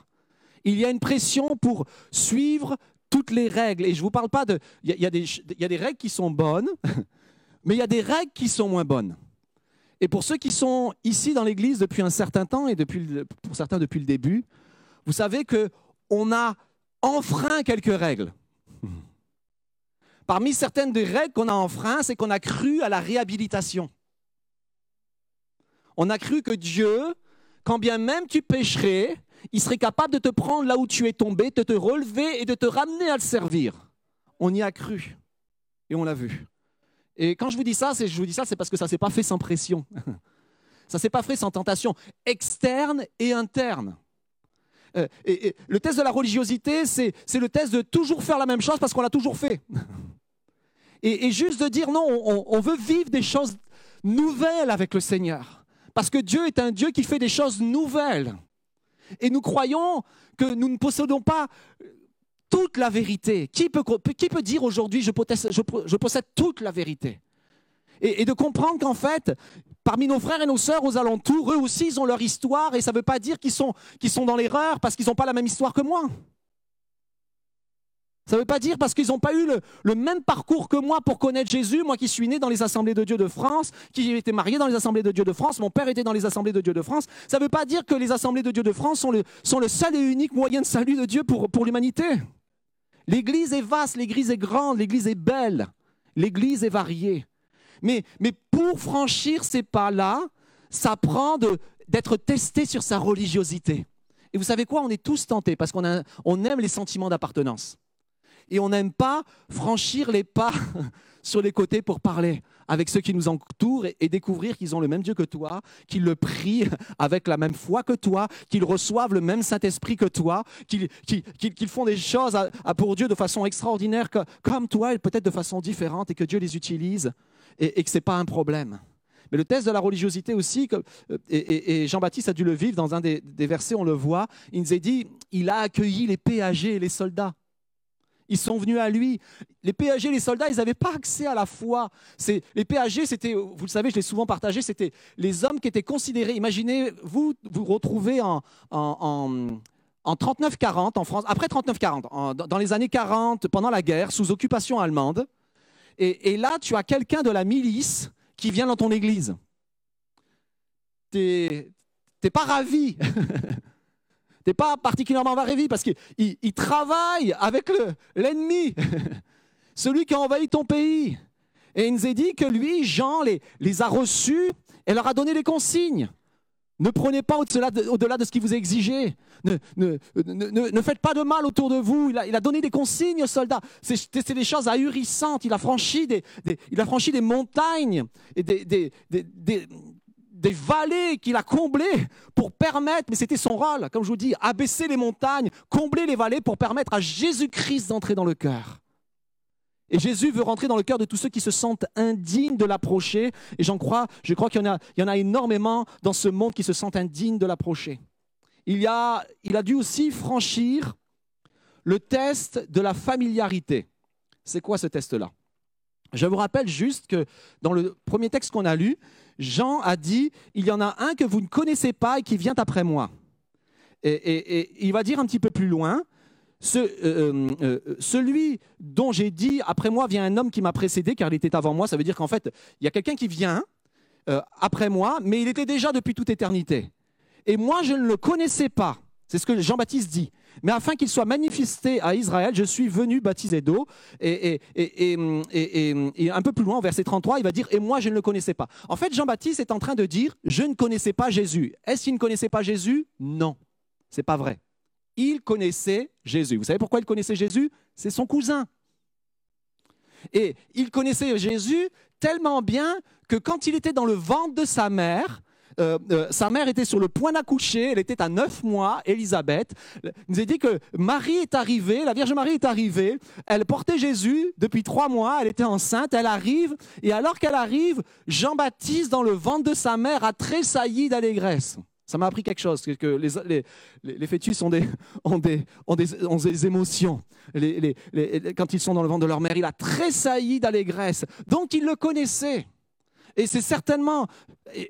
Speaker 2: Il y a une pression pour suivre toutes les règles. Et je ne vous parle pas de... Il y a- des, règles qui sont bonnes, (laughs) mais il y a des règles qui sont moins bonnes. Et pour ceux qui sont ici dans l'Église depuis un certain temps, et pour certains depuis le début, vous savez que on a enfreint quelques règles. Parmi certaines des règles qu'on a enfreint, c'est qu'on a cru à la réhabilitation. On a cru que Dieu, quand bien même tu pécherais, il serait capable de te prendre là où tu es tombé, de te relever et de te ramener à le servir. On y a cru et on l'a vu. Et quand je vous dis ça, c'est, parce que ça s'est pas fait sans pression. (laughs) ça s'est pas fait sans tentation externe et interne. Euh, et, le test de la religiosité, c'est, le test de toujours faire la même chose parce qu'on l'a toujours fait. (laughs) et, juste de dire non, on, veut vivre des choses nouvelles avec le Seigneur. Parce que Dieu est un Dieu qui fait des choses nouvelles. Et nous croyons que nous ne possédons pas toute la vérité. Qui peut, qui peut dire aujourd'hui je possède, je, possède toute la vérité? Et de comprendre qu'en fait, parmi nos frères et nos sœurs aux alentours, eux aussi, ils ont leur histoire et ça ne veut pas dire qu'ils sont, dans l'erreur parce qu'ils n'ont pas la même histoire que moi. Ça ne veut pas dire parce qu'ils n'ont pas eu le, même parcours que moi pour connaître Jésus, moi qui suis né dans les assemblées de Dieu de France, qui ai été marié dans les assemblées de Dieu de France, mon père était dans les assemblées de Dieu de France. Ça ne veut pas dire que les assemblées de Dieu de France sont le, seul et unique moyen de salut de Dieu pour l'humanité. L'Église est vaste, l'Église est grande, l'Église est belle, l'Église est variée. Mais, mais pour franchir ces pas-là, ça prend d'être testé sur sa religiosité. Et vous savez quoi? On est tous tentés parce qu'on on aime les sentiments d'appartenance. Et on n'aime pas franchir les pas (laughs) sur les côtés pour parler avec ceux qui nous entourent et, découvrir qu'ils ont le même Dieu que toi, qu'ils le prient (laughs) avec la même foi que toi, qu'ils reçoivent le même Saint-Esprit que toi, qu'ils font des choses pour Dieu de façon extraordinaire comme toi et peut-être de façon différente et que Dieu les utilise et, que ce n'est pas un problème. Mais le test de la religiosité aussi, et, Jean-Baptiste a dû le vivre dans un des, versets, on le voit, il nous a dit, il a accueilli les péagers et les soldats. Ils sont venus à lui. Les péagers, les soldats, ils n'avaient pas accès à la foi. Les péagers, c'était, vous le savez, je l'ai souvent partagé, c'était les hommes qui étaient considérés. Imaginez, vous vous retrouvez en, en, en 39-40 en France, après 39-40, dans les années 40, pendant la guerre, sous occupation allemande. Et, là, tu as quelqu'un de la milice qui vient dans ton église. Tu n'es pas ravi. (laughs) n'es pas particulièrement vie parce qu'il il travaille avec l'ennemi, (laughs) celui qui a envahi ton pays. Et il nous a dit que lui, Jean, les a reçus et leur a donné les consignes. Ne prenez pas au-delà de, ce qui vous est exigé. Ne, faites pas de mal autour de vous. Il a, donné des consignes aux soldats. C'est des choses ahurissantes. Il a franchi des, montagnes et des vallées qu'il a comblées pour permettre, mais c'était son rôle, comme je vous dis, abaisser les montagnes, combler les vallées pour permettre à Jésus-Christ d'entrer dans le cœur. Et Jésus veut rentrer dans le cœur de tous ceux qui se sentent indignes de l'approcher. Et j'en crois, je crois qu'il y, en a, énormément dans ce monde qui se sentent indignes de l'approcher. Il, a, il a dû aussi franchir le test de la familiarité. C'est quoi ce test-là? Je vous rappelle juste que dans le premier texte qu'on a lu, Jean a dit, il y en a un que vous ne connaissez pas et qui vient après moi. Et, il va dire un petit peu plus loin, euh, euh, euh, celui dont j'ai dit, après moi vient un homme qui m'a précédé, car il était avant moi, ça veut dire qu'en fait, il y a quelqu'un qui vient après moi, mais il était déjà depuis toute éternité. Et moi, je ne le connaissais pas. C'est ce que Jean-Baptiste dit mais afin qu'il soit manifesté à Israël, je suis venu baptiser d'eau. Et, un peu plus loin, au verset 33, il va dire, et moi je ne le connaissais pas. En fait, Jean-Baptiste est en train de dire, je ne connaissais pas Jésus. Est-ce qu'il ne connaissait pas Jésus? Non, c'est pas vrai. Il connaissait Jésus. Vous savez pourquoi il connaissait Jésus? C'est son cousin. Et il connaissait Jésus tellement bien que quand il était dans le ventre de sa mère, euh, euh, sa mère était sur le point d'accoucher, elle était à neuf mois, Élisabeth. Nous a dit que Marie est arrivée, la Vierge Marie est arrivée, elle portait Jésus depuis trois mois, elle était enceinte, elle arrive, et alors qu'elle arrive, Jean-Baptiste, dans le ventre de sa mère, a tressailli d'allégresse. Ça m'a appris quelque chose, que les, les, fœtus ont des, (laughs) ont des, ont des, ont des émotions. quand ils sont dans le ventre de leur mère, il a tressailli d'allégresse. Donc il le connaissait. Et c'est certainement,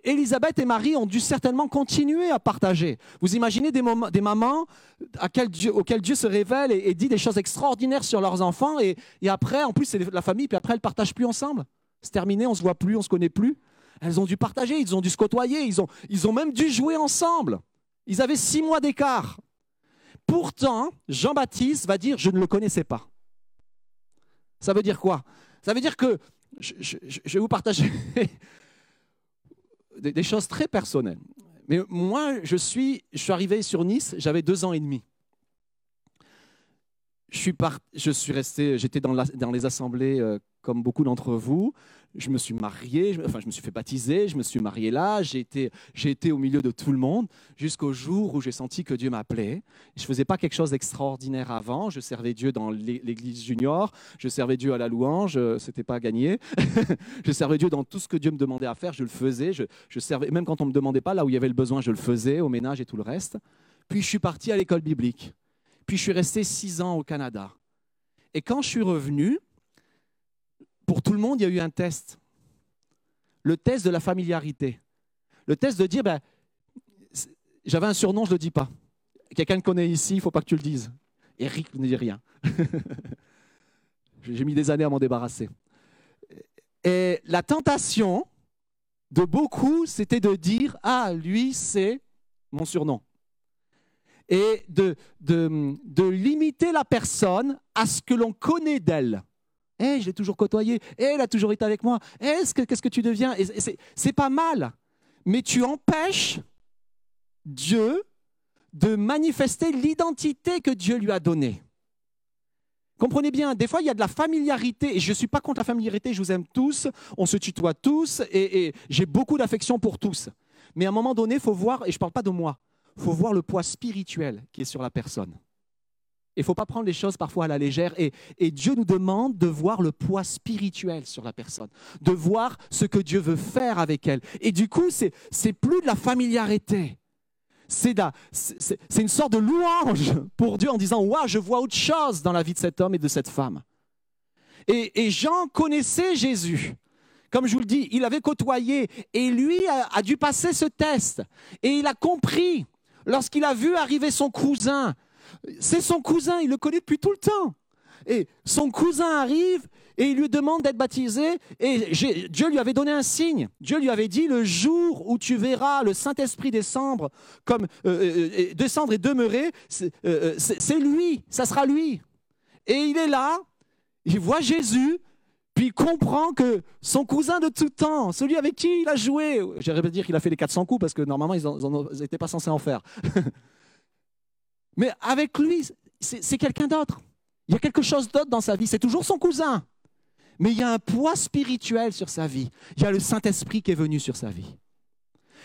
Speaker 2: Élisabeth et Marie ont dû certainement continuer à partager. Vous imaginez des, des mamans auxquelles Dieu se révèle et, dit des choses extraordinaires sur leurs enfants, et, après, en plus, c'est la famille, puis après, elles ne partagent plus ensemble. C'est terminé, on ne se voit plus, on ne se connaît plus. Elles ont dû partager, ils ont dû se côtoyer, ils ont, même dû jouer ensemble. Ils avaient six mois d'écart. Pourtant, Jean-Baptiste va dire, je ne le connaissais pas. Ça veut dire quoi? Ça veut dire que je, vais vous partager. (laughs) des, choses très personnelles. Mais moi, je suis, arrivé sur Nice, j'avais deux ans et demi. Je suis, resté, j'étais dans les assemblées euh, comme beaucoup d'entre vous. Je me suis marié, je, enfin, je me suis fait baptiser, je me suis marié là, j'ai été, j'ai été au milieu de tout le monde jusqu'au jour où j'ai senti que Dieu m'appelait. Je ne faisais pas quelque chose d'extraordinaire avant. Je servais Dieu dans l'é- l'église junior, je servais Dieu à la louange, euh, c'était pas gagné. (laughs) je servais Dieu dans tout ce que Dieu me demandait à faire, je le faisais. Je, je servais, même quand on ne me demandait pas, là où il y avait le besoin, je le faisais, au ménage et tout le reste. Puis je suis parti à l'école biblique. Puis je suis resté six ans au Canada. Et quand je suis revenu, pour tout le monde, il y a eu un test. Le test de la familiarité. Le test de dire, ben, j'avais un surnom, je ne le dis pas. Quelqu'un le connaît ici, il ne faut pas que tu le dises. Eric ne dit rien. (laughs) J'ai mis des années à m'en débarrasser. Et la tentation de beaucoup, c'était de dire, ah, lui, c'est mon surnom. Et de limiter la personne à ce que l'on connaît d'elle. Eh, je l'ai toujours côtoyé. Eh, elle a toujours été avec moi. Eh, Est-ce que, qu'est-ce que tu deviens? C'est pas mal. Mais tu empêches Dieu de manifester l'identité que Dieu lui a donnée. Comprenez bien, des fois il y a de la familiarité, et je ne suis pas contre la familiarité, je vous aime tous, on se tutoie tous, et, et j'ai beaucoup d'affection pour tous. Mais à un moment donné, il faut voir, et je ne parle pas de moi, il faut voir le poids spirituel qui est sur la personne. Il ne faut pas prendre les choses parfois à la légère. Et, Dieu nous demande de voir le poids spirituel sur la personne, de voir ce que Dieu veut faire avec elle. Et du coup, c'est c'est plus de la familiarité. C'est c'est- une sorte de louange pour Dieu en disant Waouh, je vois autre chose dans la vie de cet homme et de cette femme. Et, Jean connaissait Jésus. Comme je vous le dis, il avait côtoyé et lui a dû passer ce test. Et il a compris lorsqu'il a vu arriver son cousin. C'est son cousin, il le connaît depuis tout le temps. Et son cousin arrive et il lui demande d'être baptisé. Et Dieu lui avait donné un signe. Dieu lui avait dit le jour où tu verras le Saint-Esprit descendre, euh, euh, euh, et demeurer, c'est lui, ça sera lui. Et il est là, il voit Jésus, puis il comprend que son cousin de tout temps, celui avec qui il a joué, j'aimerais dire qu'il a fait les 400 coups parce que normalement ils n'étaient pas censés en faire. (laughs) Mais avec lui, c'est quelqu'un d'autre. Il y a quelque chose d'autre dans sa vie. C'est toujours son cousin. Mais il y a un poids spirituel sur sa vie. Il y a le Saint-Esprit qui est venu sur sa vie.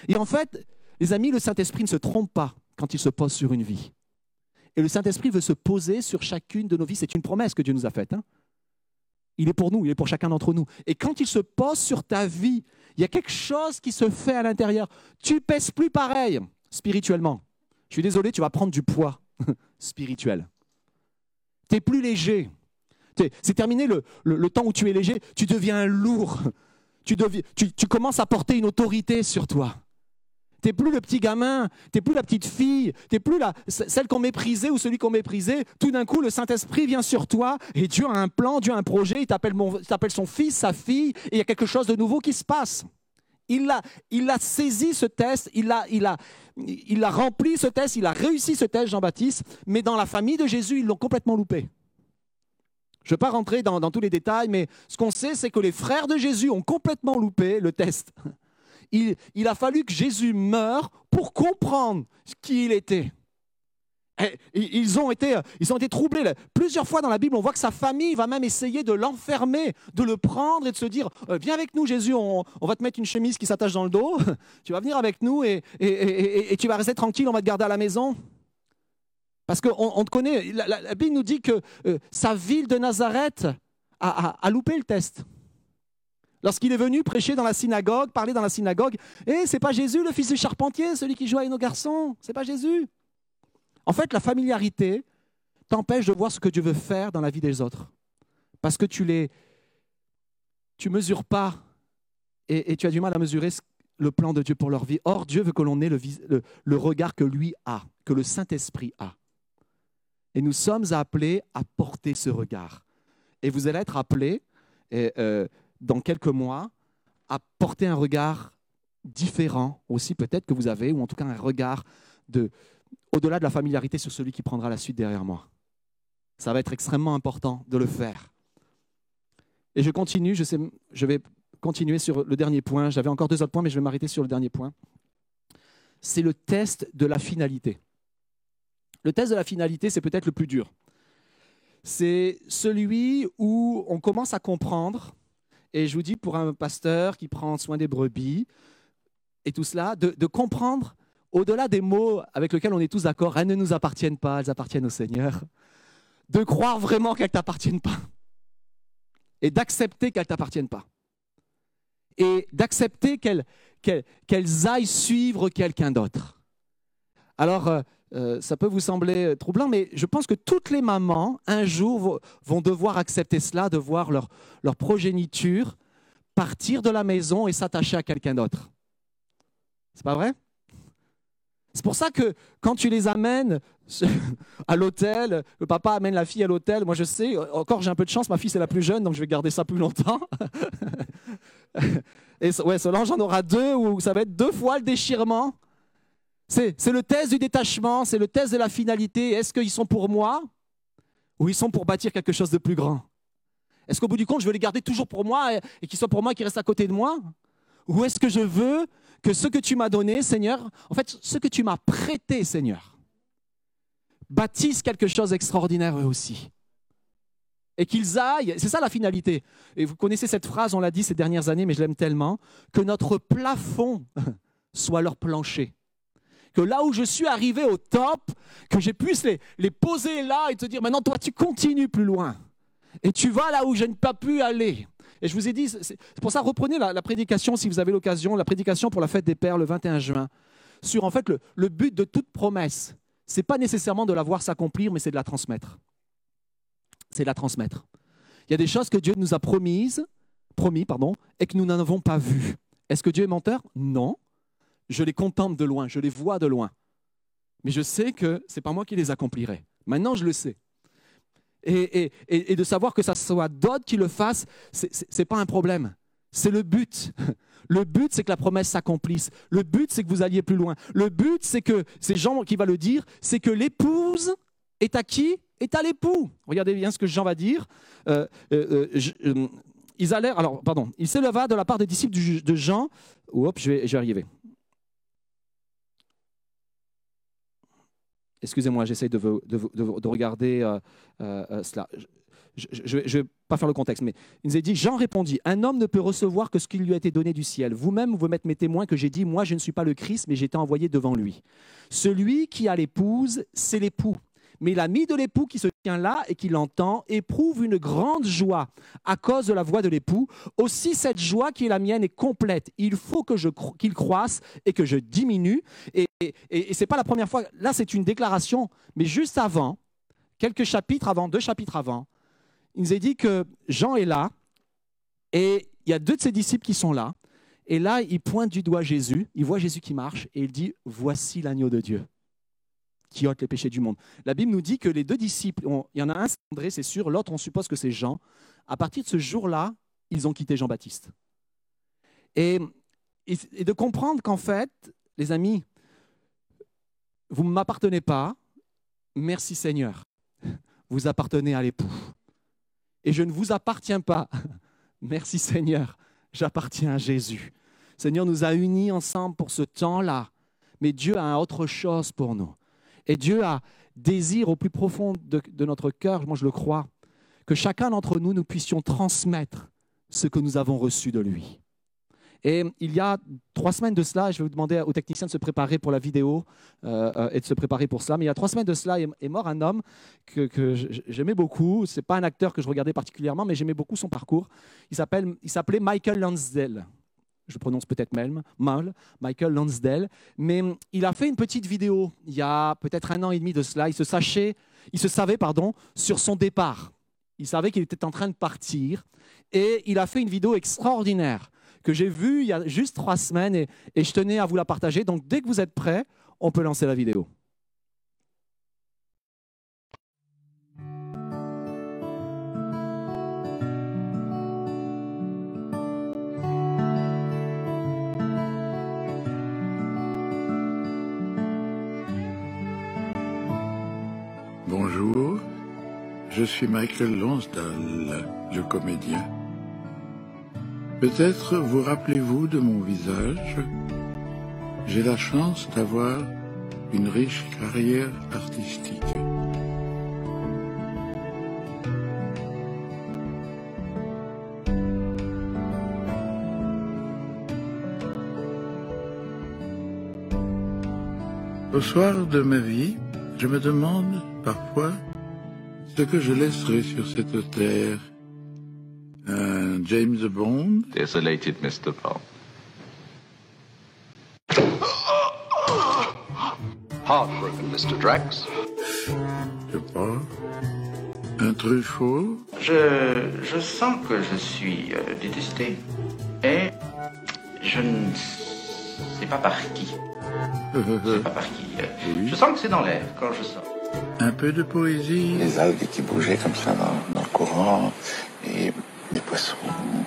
Speaker 2: Et en fait, les amis, le Saint-Esprit ne se trompe pas quand il se pose sur une vie. Et le Saint-Esprit veut se poser sur chacune de nos vies. C'est une promesse que Dieu nous a faite. hein. Il est pour nous, il est pour chacun d'entre nous. Et quand il se pose sur ta vie, il y a quelque chose qui se fait à l'intérieur. Tu pèses plus pareil spirituellement. Je suis désolé, tu vas prendre du poids (laughs) spirituel. Tu es plus léger. T'es- C'est terminé le, temps où tu es léger, tu deviens lourd. Tu, commences à porter une autorité sur toi. Tu n'es plus le petit gamin, tu n'es plus la petite fille, tu n'es plus la, celle qu'on méprisait ou celui qu'on méprisait. Tout d'un coup, le Saint-Esprit vient sur toi et Dieu a un plan, Dieu a un projet, il t'appelle mon- il t'appelle son fils, sa fille, et il y a quelque chose de nouveau qui se passe. Il a, saisi ce test, il a, rempli ce test, il a réussi ce test, Jean-Baptiste, mais dans la famille de Jésus, ils l'ont complètement loupé. Je ne vais pas rentrer dans, tous les détails, mais ce qu'on sait, c'est que les frères de Jésus ont complètement loupé le test. Il a fallu que Jésus meure pour comprendre qui il était. Et Ils ont, été, ils ont été troublés. Plusieurs fois dans la Bible, on voit que sa famille va même essayer de l'enfermer, de le prendre et de se dire euh, Viens avec nous, Jésus, on, va te mettre une chemise qui s'attache dans le dos. (laughs) Tu vas venir avec nous et, et- et- et- et tu vas rester tranquille, on va te garder à la maison. Parce qu'on on te connaît. La, Bible nous dit que euh, sa ville de Nazareth a, loupé le test. Lorsqu'il est venu prêcher dans la synagogue, parler dans la synagogue, Eh, c'est pas Jésus, le fils du charpentier, celui qui joue avec nos garçons, c'est pas Jésus. En fait, la familiarité t'empêche de voir ce que Dieu veut faire dans la vie des autres. Parce que tu les tu mesures pas et, tu as du mal à mesurer le plan de Dieu pour leur vie. Or, Dieu veut que l'on ait le, regard que lui a, que le Saint-Esprit a. Et nous sommes appelés à porter ce regard. Et vous allez être appelés euh, dans quelques mois à porter un regard différent aussi peut-être que vous avez, ou en tout cas un regard de, au-delà de la familiarité sur celui qui prendra la suite derrière moi. Ça va être extrêmement important de le faire. Et je continue, je, vais continuer sur le dernier point. J'avais encore deux autres points, mais je vais m'arrêter sur le dernier point. C'est le test de la finalité. Le test de la finalité, c'est peut-être le plus dur. C'est celui où on commence à comprendre, et je vous dis pour un pasteur qui prend soin des brebis et tout cela, de comprendre au-delà des mots avec lesquels on est tous d'accord, elles ne nous appartiennent pas, elles appartiennent au Seigneur, de croire vraiment qu'elles ne t'appartiennent pas et d'accepter qu'elles ne t'appartiennent pas et d'accepter qu'elles aillent suivre quelqu'un d'autre. Alors, euh, euh, ça peut vous sembler troublant, mais je pense que toutes les mamans, un jour, vont devoir accepter cela, de voir leur progéniture partir de la maison et s'attacher à quelqu'un d'autre. C'est pas vrai? C'est pour ça que quand tu les amènes (laughs) à l'hôtel, le papa amène la fille à l'hôtel, moi je sais, encore j'ai un peu de chance, ma fille c'est la plus jeune, donc je vais garder ça plus longtemps. (laughs) Et ouais, Solange en aura deux, où ça va être deux fois le déchirement. C'est le test du détachement, c'est le test de la finalité. Est-ce qu'ils sont pour moi ou ils sont pour bâtir quelque chose de plus grand? Est-ce qu'au bout du compte, je veux les garder toujours pour moi et, et qu'ils soient pour moi et qu'ils restent à côté de moi? Ou est-ce que je veux que ce que tu m'as donné, Seigneur, en fait, ce que tu m'as prêté, Seigneur, bâtisse quelque chose d'extraordinaire eux aussi et qu'ils aillent, c'est ça la finalité. Et vous connaissez cette phrase, on l'a dit ces dernières années, mais je l'aime tellement, que notre plafond (laughs) soit leur plancher. Que là où je suis arrivé au top, que je puisse les, les poser là et te dire, maintenant toi tu continues plus loin. Et tu vas là où je n'ai pas pu aller. Et je vous ai dit, c'est pour ça, reprenez la, prédication si vous avez l'occasion, la prédication pour la fête des Pères le 21 juin, sur en fait le, but de toute promesse. C'est pas nécessairement de la voir s'accomplir, mais c'est de la transmettre c'est la transmettre. Il y a des choses que Dieu nous a promises, promis, pardon, et que nous n'avons pas vues. Est-ce que Dieu est menteur? Non. Je les contemple de loin, je les vois de loin. Mais je sais que ce n'est pas moi qui les accomplirai. Maintenant, je le sais. Et, de savoir que ça soit d'autres qui le fassent, ce n'est pas un problème. C'est le but. (laughs) Le but, c'est que la promesse s'accomplisse. Le but, c'est que vous alliez plus loin. Le but, c'est que, c'est Jean qui va le dire, c'est que l'épouse est à qui? Est à l'époux. Regardez bien ce que Jean va dire. Euh, euh, euh, ils allèrent, alors, pardon, il s'éleva de la part des disciples de Jean. Je vais, je vais arriver. Excusez-moi, j'essaie de, de, de, de, regarder cela. Je ne vais pas faire le contexte, mais il nous a dit, Jean répondit, un homme ne peut recevoir que ce qui lui a été donné du ciel. Vous-même, vous m'êtes mes témoins que j'ai dit, moi je ne suis pas le Christ, mais j'ai été envoyé devant lui. Celui qui a l'épouse, c'est l'époux mais l'ami de l'époux qui se tient là et qui l'entend éprouve une grande joie à cause de la voix de l'époux. Aussi cette joie qui est la mienne est complète. Il faut que je qu'il croisse et que je diminue. Et, et, et c'est pas la première fois. Là, c'est une déclaration, mais juste avant, quelques chapitres avant, deux chapitres avant, il nous est dit que Jean est là et il y a deux de ses disciples qui sont là. Et là, il pointe du doigt Jésus, il voit Jésus qui marche et il dit, voici l'agneau de Dieu qui ôte les péchés du monde. La Bible nous dit que les deux disciples, il y en a un, c'est André, c'est sûr, l'autre, on suppose que c'est Jean. À partir de ce jour-là, ils ont quitté Jean-Baptiste. Et, et, de comprendre qu'en fait, les amis, vous ne m'appartenez pas, merci Seigneur, (laughs) vous appartenez à l'époux. Et je ne vous appartiens pas, (laughs) merci Seigneur, j'appartiens à Jésus. Seigneur nous a unis ensemble pour ce temps-là, mais Dieu a autre chose pour nous. Et Dieu a désir au plus profond de, notre cœur, moi je le crois, que chacun d'entre nous, nous puissions transmettre ce que nous avons reçu de lui. Et il y a trois semaines de cela, je vais vous demander aux techniciens de se préparer pour la vidéo euh, euh et de se préparer pour cela, mais il y a trois semaines de cela est mort un homme que, que j'aimais beaucoup. Ce n'est pas un acteur que je regardais particulièrement, mais j'aimais beaucoup son parcours. Il s'appelait Michael Lansdale je prononce peut-être même mal, Michael Lansdale, mais il a fait une petite vidéo il y a peut-être un an et demi de cela. Il se sachait, il se savait pardon, sur son départ. Il savait qu'il était en train de partir et il a fait une vidéo extraordinaire que j'ai vue il y a juste trois semaines et, et je tenais à vous la partager. Donc dès que vous êtes prêts, on peut lancer la vidéo.
Speaker 3: Je suis Michael Lonsdale, le comédien. Peut-être vous rappelez-vous de mon visage. J'ai la chance d'avoir une riche carrière artistique. Au soir de ma vie, je me demande parfois ce que je laisserai sur cette terre. Un James Bond,
Speaker 4: Desolated Mr. Bond. Heartbroken, Mr. Drax.
Speaker 3: je sais pas, un Truffaut,
Speaker 5: Je, je sens que je suis euh, détesté. Et je ne sais pas par qui. (laughs) Je sais pas par qui. Euh,
Speaker 3: Oui.
Speaker 5: Je sens que c'est dans l'air quand je sors.
Speaker 3: Un peu de poésie,
Speaker 6: Les algues qui bougeaient comme ça dans, dans le courant et les poissons,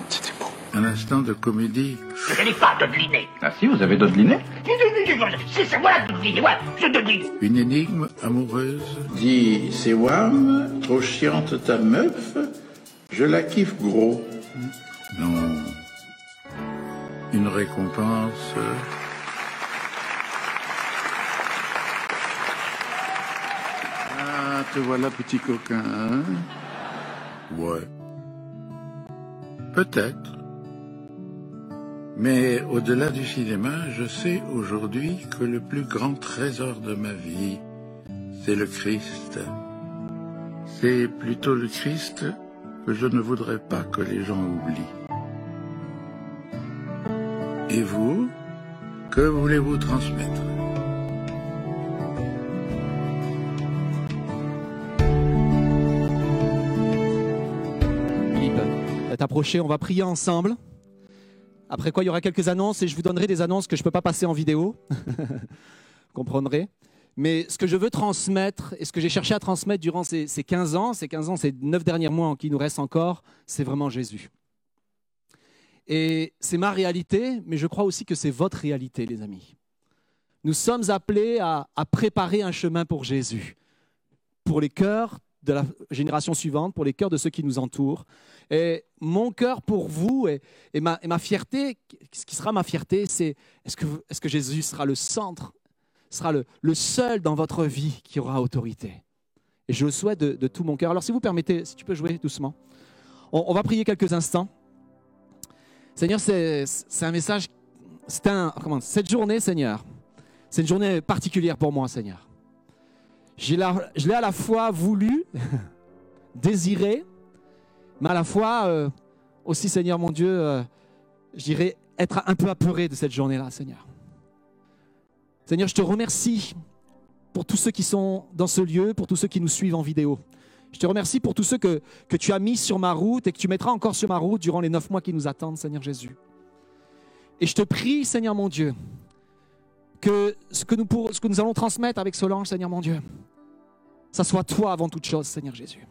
Speaker 6: c'était beau.
Speaker 3: un instant de comédie,
Speaker 7: Je n'ai pas dodeliné.
Speaker 5: Ah si, vous avez dodeliné
Speaker 7: C'est moi dodeliné, ouais, je dodeline.
Speaker 3: une énigme amoureuse,
Speaker 8: Dis, c'est Wham, trop chiante ta meuf, je la kiffe gros.
Speaker 3: non, une récompense,
Speaker 8: te voilà petit coquin, hein?
Speaker 3: Ouais, peut-être. Mais au-delà du cinéma, je sais aujourd'hui que le plus grand trésor de ma vie, c'est le Christ. C'est plutôt le Christ que je ne voudrais pas que les gens oublient. Et vous, que voulez-vous transmettre?
Speaker 2: On va prier ensemble. Après quoi, il y aura quelques annonces et je vous donnerai des annonces que je ne peux pas passer en vidéo. (laughs) Vous comprendrez. Mais ce que je veux transmettre et ce que j'ai cherché à transmettre durant ces, ces 15 ans, ces 15 ans, ces 9 derniers mois qui nous restent encore, c'est vraiment Jésus. Et c'est ma réalité, mais je crois aussi que c'est votre réalité, les amis. Nous sommes appelés à, à préparer un chemin pour Jésus, pour les cœurs de la génération suivante, pour les cœurs de ceux qui nous entourent. Et mon cœur pour vous et, ma, fierté, ce qui sera ma fierté, c'est est-ce que, Jésus sera le centre, sera le, seul dans votre vie qui aura autorité? Et je le souhaite de, tout mon cœur. Alors si vous permettez, si tu peux jouer doucement, on, va prier quelques instants. Seigneur, c'est un message, c'est un, comment, cette journée, Seigneur, c'est une journée particulière pour moi, Seigneur. Je l'ai à la fois voulu, (laughs) désiré, mais à la fois euh, aussi, Seigneur mon Dieu, euh, je dirais être un peu apeuré de cette journée-là, Seigneur. Seigneur, je te remercie pour tous ceux qui sont dans ce lieu, pour tous ceux qui nous suivent en vidéo. Je te remercie pour tous ceux que, que tu as mis sur ma route et que tu mettras encore sur ma route durant les neuf mois qui nous attendent, Seigneur Jésus. Et je te prie, Seigneur mon Dieu, que ce que nous, pour- ce que nous allons transmettre avec Solange, Seigneur mon Dieu, ça soit toi avant toute chose, Seigneur Jésus.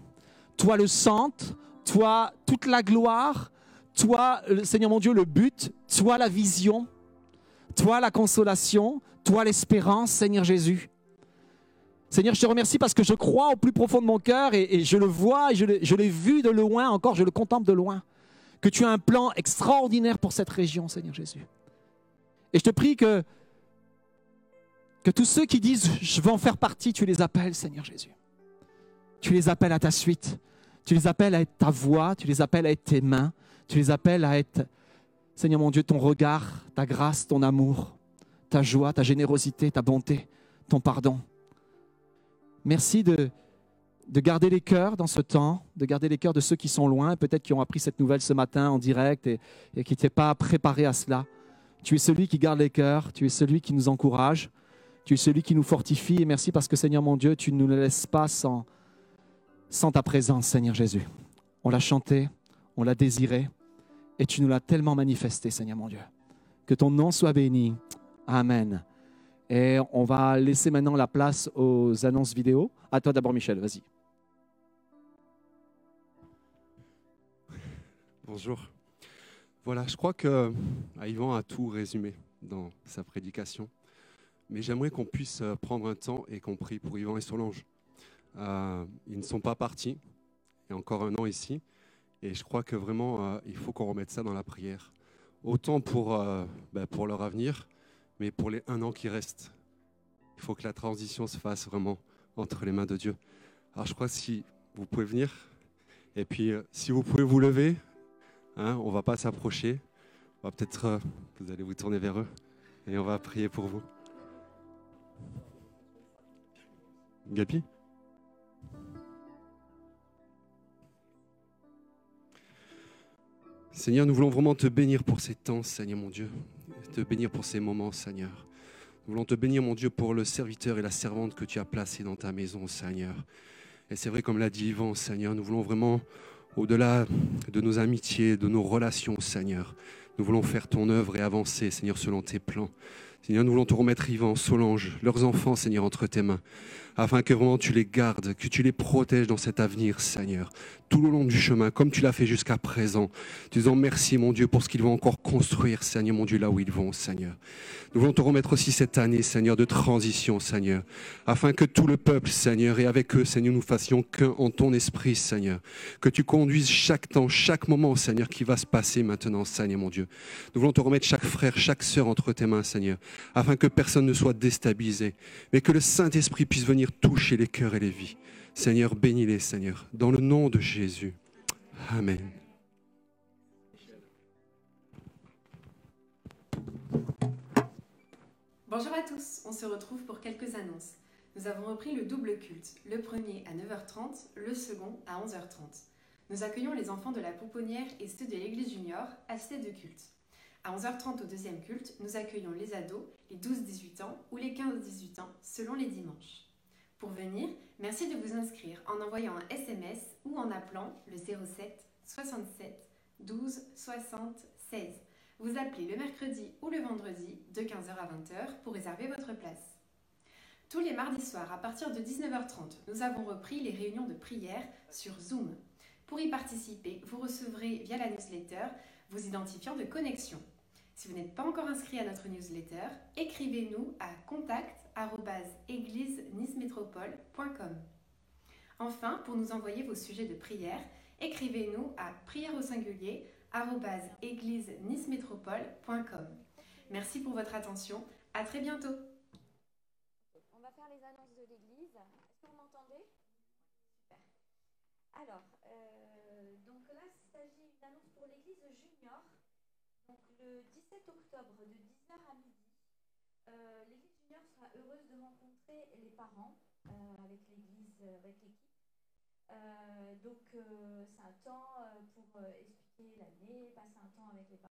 Speaker 2: Toi le centre, toi toute la gloire, toi, Seigneur mon Dieu, le but, toi la vision, toi la consolation, toi l'espérance, Seigneur Jésus. Seigneur, je te remercie parce que je crois au plus profond de mon cœur et, je le vois, et je l'ai vu de loin, encore je le contemple de loin, que tu as un plan extraordinaire pour cette région, Seigneur Jésus. Et je te prie que, tous ceux qui disent je veux en faire partie, tu les appelles, Seigneur Jésus. Tu les appelles à ta suite. Tu les appelles à être ta voix, tu les appelles à être tes mains, tu les appelles à être, Seigneur mon Dieu, ton regard, ta grâce, ton amour, ta joie, ta générosité, ta bonté, ton pardon. Merci de, de garder les cœurs dans ce temps, de garder les cœurs de ceux qui sont loin, peut-être qui ont appris cette nouvelle ce matin en direct et, et qui n'étaient pas préparés à cela. Tu es celui qui garde les cœurs, tu es celui qui nous encourage, tu es celui qui nous fortifie. Et merci parce que Seigneur mon Dieu, tu ne nous laisses pas sans, sans ta présence, Seigneur Jésus. On l'a chanté, on l'a désiré et tu nous l'as tellement manifesté, Seigneur mon Dieu. Que ton nom soit béni. Amen. Et on va laisser maintenant la place aux annonces vidéo. À toi d'abord, Michel, vas-y.
Speaker 9: Bonjour. Voilà, je crois que ah, Yvan a tout résumé dans sa prédication. Mais j'aimerais qu'on puisse euh, prendre un temps et qu'on prie pour Yvan et Solange. Euh, ils ne sont pas partis. A encore un an ici. Et je crois que vraiment, euh, il faut qu'on remette ça dans la prière. Autant pour, euh, ben, pour leur avenir, mais pour les un an qui restent. Il faut que la transition se fasse vraiment entre les mains de Dieu. Alors je crois que si vous pouvez venir, et puis si vous pouvez vous lever, hein, on va pas s'approcher. On va peut-être, vous allez vous tourner vers eux, et on va prier pour vous. Gapi Seigneur, nous voulons vraiment te bénir pour ces temps, Seigneur mon Dieu. Te bénir pour ces moments, Seigneur. Nous voulons te bénir, mon Dieu, pour le serviteur et la servante que tu as placé dans ta maison, Seigneur. Et c'est vrai, comme l'a dit Yvan, Seigneur, nous voulons vraiment, au-delà de nos amitiés, de nos relations, Seigneur, nous voulons faire ton œuvre et avancer, Seigneur, selon tes plans. Seigneur, nous voulons te remettre Yvan, Solange, leurs enfants, Seigneur, entre tes mains, afin que vraiment tu les gardes, que tu les protèges dans cet avenir, Seigneur tout le long du chemin, comme tu l'as fait jusqu'à présent, disant merci, mon Dieu, pour ce qu'ils vont encore construire, Seigneur, mon Dieu, là où ils vont, Seigneur. Nous voulons te remettre aussi cette année, Seigneur, de transition, Seigneur, afin que tout le peuple, Seigneur, et avec eux, Seigneur, nous fassions qu'un en ton esprit, Seigneur. Que tu conduises chaque temps, chaque moment, Seigneur, qui va se passer maintenant, Seigneur, mon Dieu. Nous voulons te remettre chaque frère, chaque sœur entre tes mains, Seigneur, afin que personne ne soit déstabilisé, mais que le Saint-Esprit puisse venir toucher les cœurs et les vies. Seigneur, bénis-les, Seigneur, dans le nom de Jésus. Amen.
Speaker 10: Bonjour à tous, on se retrouve pour quelques annonces. Nous avons repris le double culte, le premier à 9h30, le second à 11h30. Nous accueillons les enfants de la pouponnière et ceux de l'église junior à de culte. À 11h30 au deuxième culte, nous accueillons les ados, les 12-18 ans ou les 15-18 ans, selon les dimanches. Pour venir, merci de vous inscrire en envoyant un SMS ou en appelant le 07 67 12 60 16. Vous appelez le mercredi ou le vendredi de 15h à 20h pour réserver votre place. Tous les mardis soirs à partir de 19h30, nous avons repris les réunions de prière sur Zoom. Pour y participer, vous recevrez via la newsletter vos identifiants de connexion. Si vous n'êtes pas encore inscrit à notre newsletter, écrivez-nous à contact@église-nice-métropole.com. Enfin, pour nous envoyer vos sujets de prière, écrivez-nous à prière au singulier église-nice-métropole.com. Merci pour votre attention. À très bientôt
Speaker 1: euh, donc là, il s'agit d'une annonce pour l'église junior. Donc le 17 octobre de 10h à midi, euh, l'église junior sera heureuse de rencontrer les euh, avec l'église, euh, avec l'équipe. donc c'est un temps pour expliquer l'année, passer un temps avec les parents.